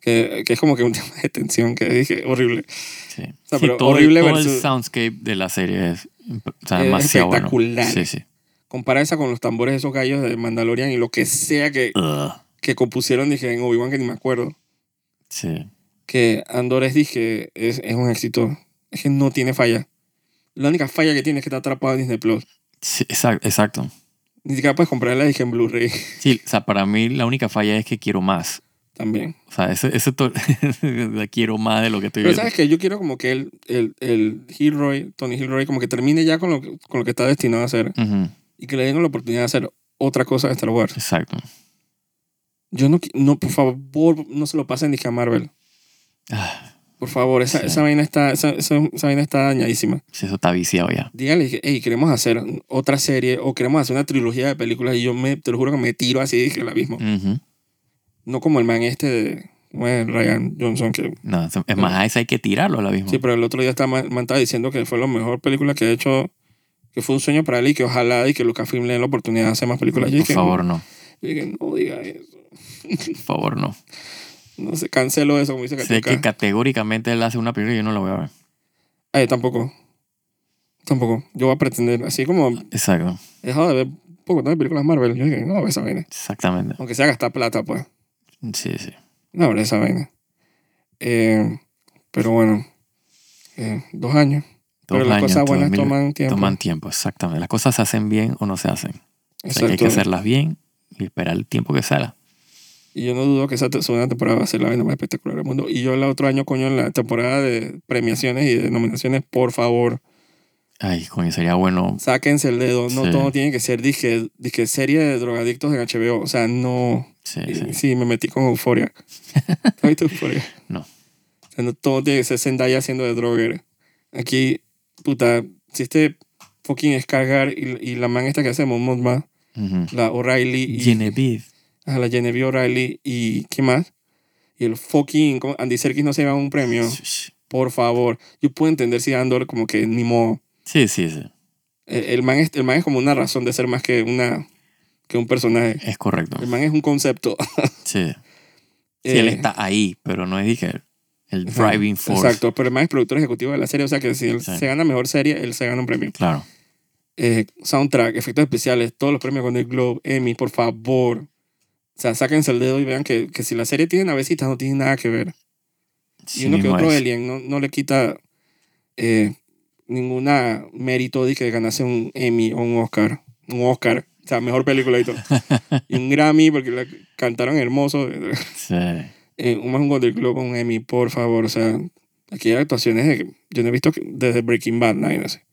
que, que es como que un tema de tensión que dije horrible. sí. sea, Sí, pero todo, horrible todo versus- el soundscape de la serie es, o sea, Es demasiado bueno. espectacular. Sí, sí. Compara esa con los tambores de esos gallos de Mandalorian y lo que sea que, que compusieron, dije, en Obi-Wan, que ni me acuerdo. Sí. Que Andor es, dije, es, es un éxito. Es que no tiene falla. La única falla que tiene es que está atrapado en Disney Plus. Sí, exacto, exacto. Ni siquiera puedes comprarla, dije, en Blu-ray Sí, o sea, para mí la única falla es que quiero más. también. O sea, ese, ese to- quiero más de lo que estoy Pero viendo. sabes que yo quiero como que el, el, el Gilroy, Tony Gilroy, como que termine ya con lo, con lo que está destinado a hacer Ujú, y que le den la oportunidad de hacer otra cosa de Star Wars. Exacto. Yo no, no por favor, no se lo pasen ni a Marvel. Ah, Por favor, esa, Sí. esa, vaina está, esa, esa, esa vaina está dañadísima. sí, eso está viciado ya. Díganle que, hey, queremos hacer otra serie o queremos hacer una trilogía de películas y yo me, te lo juro que me tiro así dije el abismo. Ujú. No como el man este de ¿cómo es? Ryan Johnson, que No, es- más, a ese hay que tirarlo al abismo. sí, pero el otro día estaba, man estaba diciendo que fue la mejor película que ha hecho, que fue un sueño para él y que ojalá y que Lucasfilm le dé la oportunidad de hacer más películas. Yo Por dije, favor, no. yo dije, no diga eso. Por favor, no. No sé, cancelo eso, como dice Sé que categóricamente él hace una película y yo no la voy a ver. Ay, tampoco. Tampoco. Yo voy a pretender, así como Exacto. he dejado de ver un poco de películas Marvel, yo dije, no voy a ver esa vaina. Exactamente. Aunque sea gastar plata, pues. Sí, sí. No habrá esa vaina. Eh, pero bueno, eh, dos años. Dos pero las años, cosas buenas 2000 toman tiempo. Toman tiempo, exactamente. Las cosas se hacen bien o no se hacen. O sea, que hay que hacerlas bien y esperar el tiempo que sea. Y yo no dudo que esa segunda temporada va a ser la vaina más espectacular del mundo. Y yo el otro año, coño, en la temporada de premiaciones y de nominaciones, por favor, Ay, coño, sería bueno. sáquense el dedo. No Sí. todo tiene que ser, dije, dije, serie de drogadictos en HBO. O sea, no. Sí, Sí, sí. me metí con euforia. ¿Has visto euforia? No. O sea, no todo tiene que ser Zendaya haciendo de droger. Aquí, puta, si este fucking Scargar y, y la man esta que hacemos, Mothma, Ujú. la O'Reilly y Genevieve. A la Genevieve O'Reilly y ¿qué más? Y el fucking. Andy Serkis no se lleva un premio. Por favor. Yo puedo entender si Andor como que ni modo. Sí, sí, sí. El, el man es, el man es como una razón de ser más que una que un personaje. Es correcto. El man es un concepto. Sí. Sí, él Eh, está ahí, pero no es dije el driving force. Exacto, pero el man es productor ejecutivo de la serie, o sea que si él Sí. se gana mejor serie, él se gana un premio. Claro. Eh, soundtrack, efectos especiales, todos los premios con el Globe, Emmy, por favor. O sea, sáquense el dedo y vean que, que si la serie tiene navecitas no tiene nada que ver. Y uno que otro es. Alien no, no le quita eh, ninguna mérito de que ganase un Emmy o un Oscar. Un Oscar. O sea, mejor película y todo. y un Grammy porque la cantaron hermoso. Sí. Eh, un más un Golden Globe, un Emmy, por favor. O sea, aquí hay actuaciones de que yo no he visto desde Breaking Bad, nadie no sé.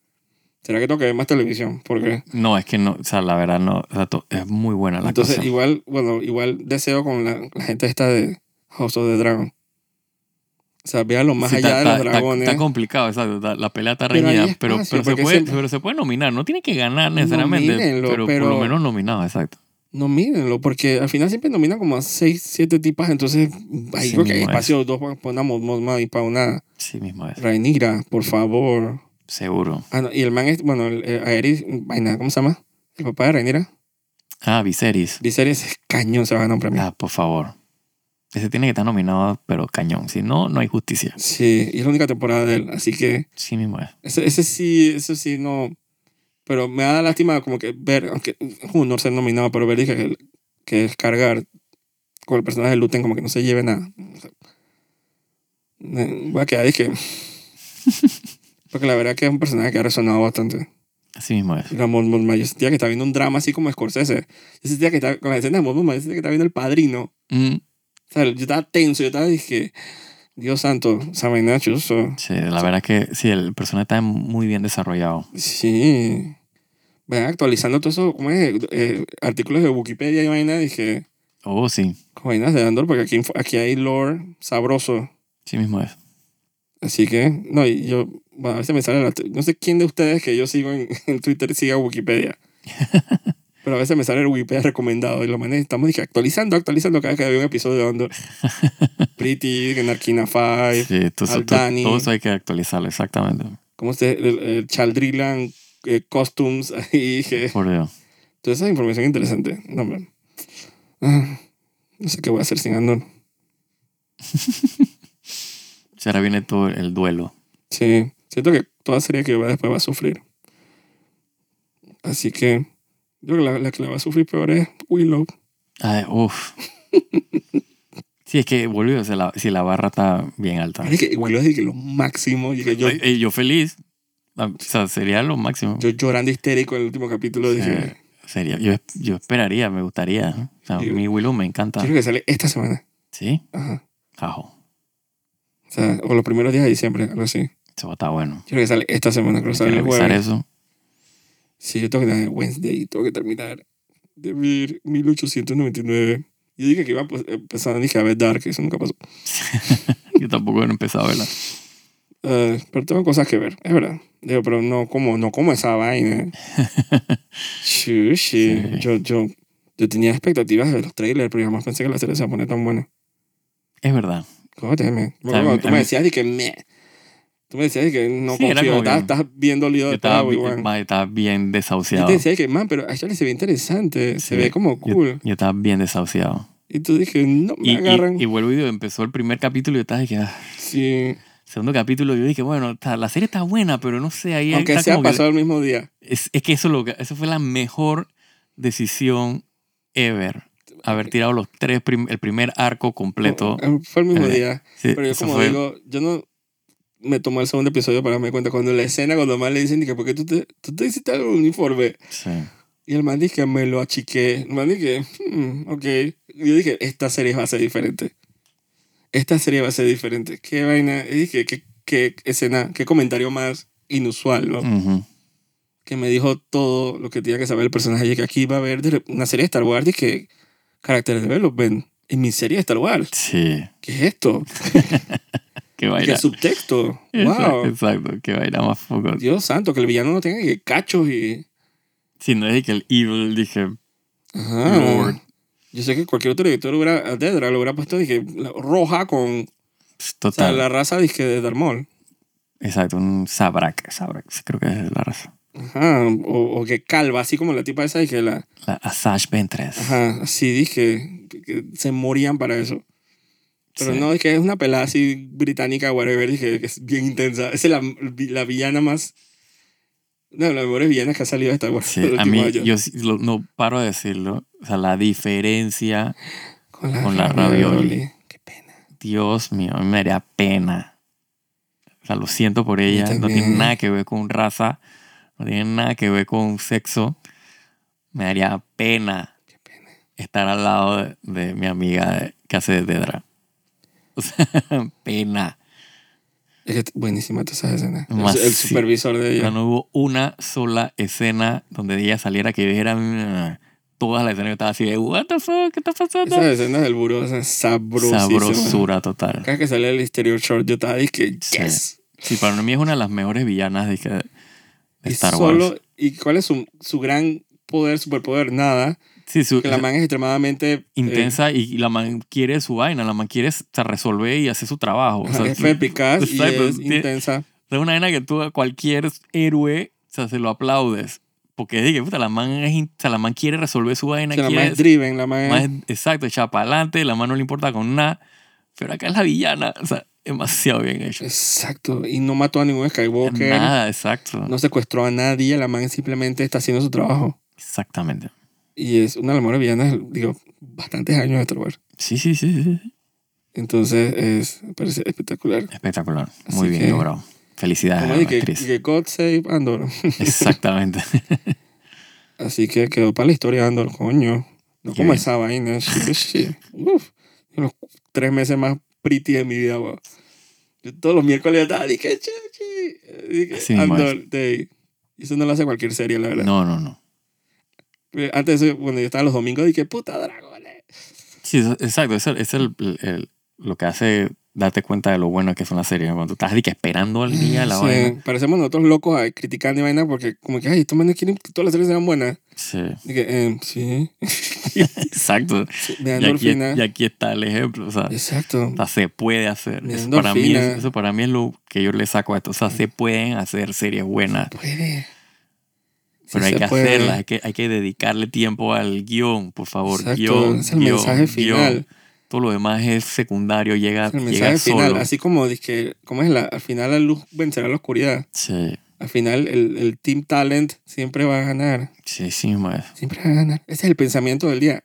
¿Será que tengo que ver más televisión? Porque No, es que no, o sea, la verdad no, o sea, es muy buena la entonces cosa. igual, bueno, igual deseo con la, la gente esta de House of the Dragon. O sea, véanlo más Sí, allá de los dragones. Está, complicado, exacto. está- la pelea está reñida, pero, espacio, pero, se puede, pero se puede nominar. No tiene que ganar necesariamente, Nomínenlo, pero, pero- por lo menos nominado, exacto. No mírenlo, porque al final siempre nominan como a 6, 7 tipas, entonces ahí Sí creo que hay mismo es. espacio dos para una Mosma y para una Sí mismo es. Rhaenyra, por favor. Seguro. Ah, no, y el man es, bueno, el, el Aerys, vaina, ¿cómo se llama? El papá de Rhaenyra. Ah, Viserys. Viserys es cañón, se va a ganar un premio. Ah, por favor. Ese tiene que estar nominado, pero cañón. Si no, no hay justicia. Sí, y es la única temporada de él, así que Sí mismo es. ese, ese sí, eso sí, no. Pero me da lástima como que ver, aunque honor ser nominado, pero ver dije, que, que descargar con el personaje de Luten como que no se lleve nada. O sea, voy a quedar dije. Porque la verdad que es un personaje que ha resonado bastante. Así mismo es. Era Mon Mothma. Yo sentía que estaba viendo un drama así como Scorsese. Yo sentía que estaba, con la escena de Mon yo sentía que estaba viendo El Padrino. Mm, O sea, yo estaba tenso, yo estaba, dije, Dios santo, esa vaina chuzo. sí, la verdad que sí, el personaje está muy bien desarrollado. Sí. Ven actualizando todo eso, ¿cómo es? Eh, artículos de Wikipedia y vaina, dije, Oh, sí. con vainas de Andor, porque aquí, aquí hay lore sabroso. Sí mismo es. Así que, no, y yo, bueno, a veces me sale la, no sé quién de ustedes que yo sigo en, en Twitter siga Wikipedia. Pero a veces me sale el Wikipedia recomendado y lo manes estamos dije, actualizando, actualizando cada vez que había un episodio de Andor. Pretty, Narkina 5, Sí, todo, eso- Aldani. todo eso hay que actualizarlo, exactamente. ¿cómo se el, el Chaldrilan eh, Costumes? Ahí dije, Por Dios. toda esa información interesante. No, hombre. Ah, no sé qué voy a hacer sin Andor. Ahora viene todo el duelo. Sí, siento que toda serie que va después va a sufrir. Así que yo creo que la, la que la va a sufrir peor es Willow. Ay, uf. Sí, es que volvió, sea, la, si la barra está bien alta. Es que Willow es que lo máximo. Y que yo, Ay, yo feliz. Ah, O sea, sería lo máximo. yo llorando histérico en el último capítulo dije, Eh, sería, yo, yo esperaría, me gustaría. O sea, Sí. mi Willow me encanta. quiero que sale esta semana. Sí, Ajá. Ajo. O sea, o los primeros días de diciembre, algo así. Eso está bueno. Quiero que sale esta semana, creo que sale el jueves. eso. Sí, yo tengo que terminar Wednesday, tengo que terminar de ver 1899. Yo dije que iba a empezar, dije a ver Dark, eso nunca pasó. Yo tampoco he empezado a verla. Eh, pero tengo cosas que ver, es verdad. Digo, pero no como, no como esa vaina. Sí, sí. Yo, yo, yo tenía expectativas de los trailers, pero jamás pensé que la serie se iba a poner tan buena. Es verdad. Jódeme. O sea, a mí- tú a me decías de que me. Tú me decías de que no Sí, confío. Estás, estás bien dolido Yo de estaba, todo, bien Yo desahuciado. te decía de que, man, pero actually se ve interesante. Se ve como Yo- cool. Yo, estaba bien desahuciado. Y tú dije, no, me Y, y, agarran. y vuelvo y digo, empezó el primer capítulo y yo estaba que, ah, sí. segundo capítulo yo dije, bueno, está- la serie está buena, pero no sé, ahí Aunque está sea como que- pasado el mismo día. es, es que eso, lo, eso fue la mejor decisión ever. Haber tirado los tres, prim- el primer arco completo. Eh, Fue el mismo Eh, día. Sí, Pero yo como fue- digo, yo no me tomé el segundo episodio para darme cuenta cuando la escena, cuando más le dicen, dije, ¿por qué tú te, tú te hiciste algo uniforme? sí. Y el man dice que me lo achiqué. El man dije, hmm, ok. Y yo dije, esta serie va a ser diferente. Esta serie va a ser diferente. Qué vaina. Y dije, qué, qué escena, qué comentario más inusual, ¿no? Ujú. Que me dijo todo lo que tenía que saber el personaje. Y que aquí va a haber una serie de Star Wars y que Character Development en mi serie de Star Wars. Sí. ¿Qué es esto? Qué vaina. que subtexto. Exacto, Wow. exacto, qué vaina más poco. Dios santo, que el villano no tenga que cachos y... Sí, no es que el evil, dije, Ajá. Lord. Yo sé que cualquier otro director hubiera, Dedra lo hubiera puesto dije, roja con O sea, total. la raza dije de Darmol. Exacto, un Sabrak. Sabrak, creo que es la raza. Ajá. O, o que calva, así como la tipa esa, dije, la. La Asajj Ventress. Ajá, así dije, que, que se morían para eso. Pero Sí. no, es que es una pelada así británica, whatever, dije, que es bien intensa. Esa es la, la villana más. De las mejores villanas que ha salido de Star Wars. Sí, a mí, años. yo lo- no paro de decirlo. O sea, la diferencia, con la, con la ravioli. ravioli. Qué pena. Dios mío, a mí me daría pena. O sea, lo siento por ella. No tiene nada que ver con raza. No tiene nada que ver con sexo. Me daría pena Qué pena. estar al lado de, de mi amiga que hace de Dedra. O sea, pena. Es que buenísima toda esa escena. El, el sí. supervisor de O ella. sea, no hubo una sola escena donde ella saliera que dijera "Mm", todas las escenas yo estaba así de what the fuck, ¿qué está pasando? Esas escenas del buró, esas sabrosísimas. Sabrosura total. Cada vez que sale el exterior short, yo estaba que Sí. yes. Sí, para mí es una de las mejores villanas de Y Star solo, Wars. ¿Y cuál es su, su gran poder, superpoder? Nada. Sí, su, Que la man es extremadamente... eh, intensa y, y la man quiere su vaina, la man quiere resolver y hacer su trabajo. O sea, es eficaz y Exacto, es intensa. es una vaina que tú a cualquier héroe o sea, se lo aplaudes. Porque dije, puta, la man, es, o sea, la man quiere resolver su vaina. O sea, la quiere- más driven, la más... más- exacto, echada para adelante, la man no le importa con nada. Pero acá es la villana. O sea, demasiado bien hecho. Exacto. Y no mató a ningún Skywalker. Nada, exacto. No secuestró a nadie. La man simplemente está haciendo su trabajo. Exactamente. Y es una de las mejores villanas, digo, bastantes años de Star Wars. Sí, sí, sí, sí. Entonces, es, parece espectacular. Espectacular. Así Muy bien que- logrado. Felicidades a la dije, actriz. que God Save Andor. Exactamente. Así que quedó para la historia de Andor, coño. No como esa vaina. Uf. Los tres meses más pretty de mi vida. Yo todos los miércoles estaba, dije, chuchi. Dije, Así mismo Andor, Day. Eso no lo hace cualquier serie, la verdad. No, no, no. Eh, Antes de eso, cuando yo estaba los domingos, dije, puta dragones. Sí, exacto. Eso es el, el- lo que hace darte cuenta de lo bueno que son las series. Cuando estás que esperando al día la Sí, vaina. parecemos nosotros locos ahí, criticando y vaina porque, como que, ay, estos manes quieren que todas las series sean buenas. Sí. Dije, eh, sí. Exacto. Y aquí, y aquí está el ejemplo. O sea, Exacto. o sea, se puede hacer. Eso para, mí es, eso para mí es lo que yo le saco a esto. O sea, se pueden hacer series buenas. Puede. Sí Pero hay se que puede. hacerlas, hay que, hay que dedicarle tiempo al guion, por favor. Exacto, guion, es el guion, mensaje guion. final. Todo lo demás es secundario, llega, Es el llega mensaje final. solo. Así como, dije, ¿cómo es? La, al final la luz vencerá la oscuridad. Sí, Al final el, el Team Talent siempre va a ganar. sí, sí, es. Siempre va a ganar. Ese es el pensamiento del día.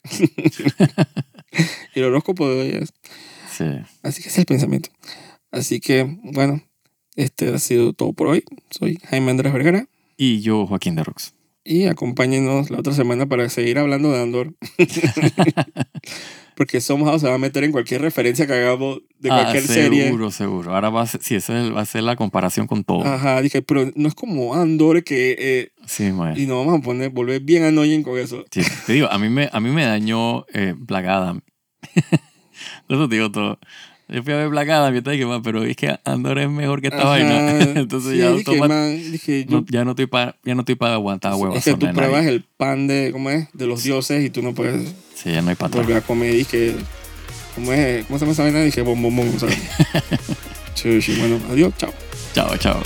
y el horóscopo de hoy es. Sí. Así que ese es el pensamiento. Así que, bueno, este ha sido todo por hoy. Soy Jaime Andrés Vergara. Y yo, Joaquín de Rox. Y acompáñenos la otra semana para seguir hablando de Andor. Porque Somehow se va a meter en cualquier referencia que hagamos de cualquier ah, serie. seguro, seguro. Ahora va a ser, sí, eso es- va a ser la comparación con todo. Ajá, dije, pero no es como Andor que... eh, Sí, es. y nos vamos a poner, volver bien annoying con eso. Sí, te digo, a mí me, a mí me dañó eh, Black Adam. Eso te digo todo. Yo fui a ver Black Adam y estaba dije, "Man, pero es que Andor es mejor que esta Ajá, vaina. Entonces sí, ya, dije, automa- man, dije, yo- no- ya no estoy para ya no estoy para aguantar huevos. es que tú pruebas el pan de, ¿cómo es? De los dioses y tú no puedes Sí, ya no hay volver a comer. Dije, ¿cómo es? ¿Cómo se llama esa vaina? Dije, bom, bom, bom. bueno, adiós, chao. Chao, chao.